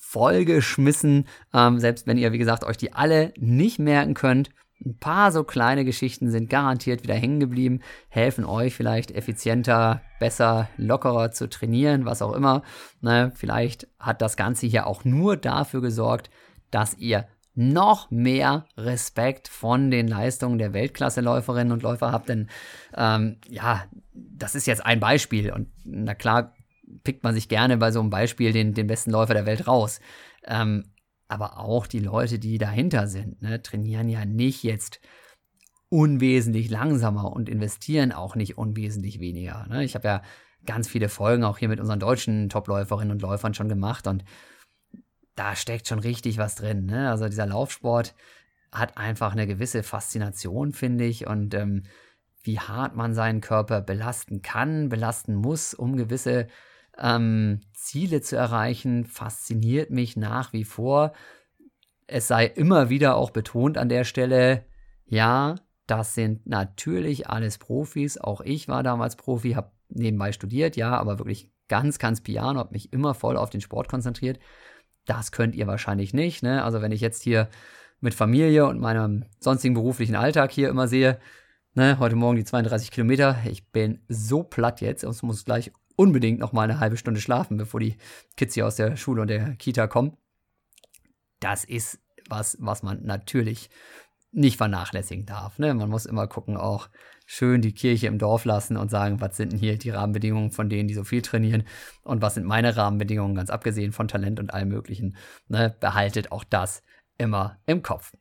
vollgeschmissen, ähm, selbst wenn ihr, wie gesagt, euch die alle nicht merken könnt. Ein paar so kleine Geschichten sind garantiert wieder hängen geblieben, helfen euch vielleicht effizienter, besser, lockerer zu trainieren, was auch immer. Ne, vielleicht hat das Ganze hier auch nur dafür gesorgt, dass ihr noch mehr Respekt von den Leistungen der Weltklasseläuferinnen und Läufer habt. Denn ähm, ja, das ist jetzt ein Beispiel und na klar pickt man sich gerne bei so einem Beispiel den, den besten Läufer der Welt raus. Ähm, aber auch die Leute, die dahinter sind, ne, trainieren ja nicht jetzt unwesentlich langsamer und investieren auch nicht unwesentlich weniger. Ne? Ich habe ja ganz viele Folgen auch hier mit unseren deutschen Topläuferinnen und Läufern schon gemacht und da steckt schon richtig was drin. Ne? Also dieser Laufsport hat einfach eine gewisse Faszination, finde ich, und ähm, wie hart man seinen Körper belasten kann, belasten muss, um gewisse ähm, Ziele zu erreichen, fasziniert mich nach wie vor. Es sei immer wieder auch betont an der Stelle, ja, das sind natürlich alles Profis. Auch ich war damals Profi, habe nebenbei studiert, ja, aber wirklich ganz, ganz piano, habe mich immer voll auf den Sport konzentriert. Das könnt ihr wahrscheinlich nicht. Ne? Also wenn ich jetzt hier mit Familie und meinem sonstigen beruflichen Alltag hier immer sehe, ne, heute Morgen die 32 Kilometer, ich bin so platt jetzt und muss gleich unbedingt noch mal eine halbe Stunde schlafen, bevor die Kids hier aus der Schule und der Kita kommen. Das ist was, was man natürlich nicht vernachlässigen darf. Ne? Man muss immer gucken, auch schön die Kirche im Dorf lassen und sagen, was sind denn hier die Rahmenbedingungen von denen, die so viel trainieren und was sind meine Rahmenbedingungen, ganz abgesehen von Talent und allem Möglichen. Ne? Behaltet auch das immer im Kopf.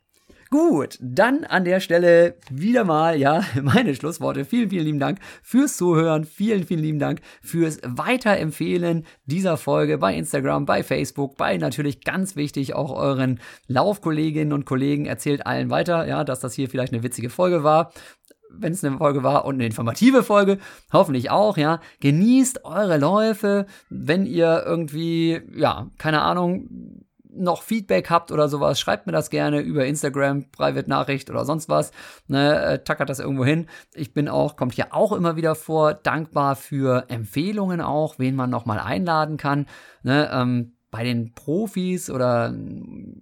Gut, dann an der Stelle wieder mal, ja, meine Schlussworte. Vielen, vielen lieben Dank fürs Zuhören. Vielen, vielen lieben Dank fürs Weiterempfehlen dieser Folge bei Instagram, bei Facebook, bei natürlich ganz wichtig auch euren Laufkolleginnen und Kollegen. Erzählt allen weiter, ja, dass das hier vielleicht eine witzige Folge war wenn es eine Folge war und eine informative Folge, hoffentlich auch, ja. Genießt eure Läufe, wenn ihr irgendwie, ja, keine Ahnung, noch Feedback habt oder sowas, schreibt mir das gerne über Instagram, Private Nachricht oder sonst was. Ne, äh, tackert das irgendwo hin. Ich bin auch, kommt hier auch immer wieder vor, dankbar für Empfehlungen auch, wen man nochmal einladen kann. Ne, ähm, bei den Profis oder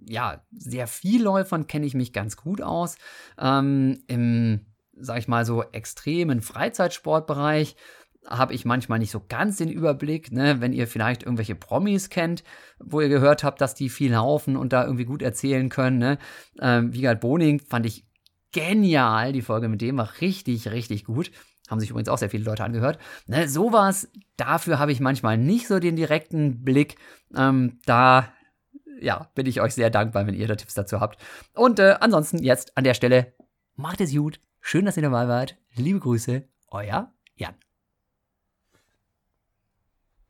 ja, sehr viel Läufern kenne ich mich ganz gut aus. Ähm, Im, sag ich mal, so extremen Freizeitsportbereich habe ich manchmal nicht so ganz den Überblick, ne? wenn ihr vielleicht irgendwelche Promis kennt, wo ihr gehört habt, dass die viel laufen und da irgendwie gut erzählen können. Ne? Ähm, Wiegald Boning fand ich genial, die Folge mit dem war richtig, richtig gut. Haben sich übrigens auch sehr viele Leute angehört. Ne, sowas, dafür habe ich manchmal nicht so den direkten Blick. Ähm, da ja, bin ich euch sehr dankbar, wenn ihr da Tipps dazu habt. Und äh, ansonsten jetzt an der Stelle, macht es gut. Schön, dass ihr dabei wart. Liebe Grüße, euer Jan.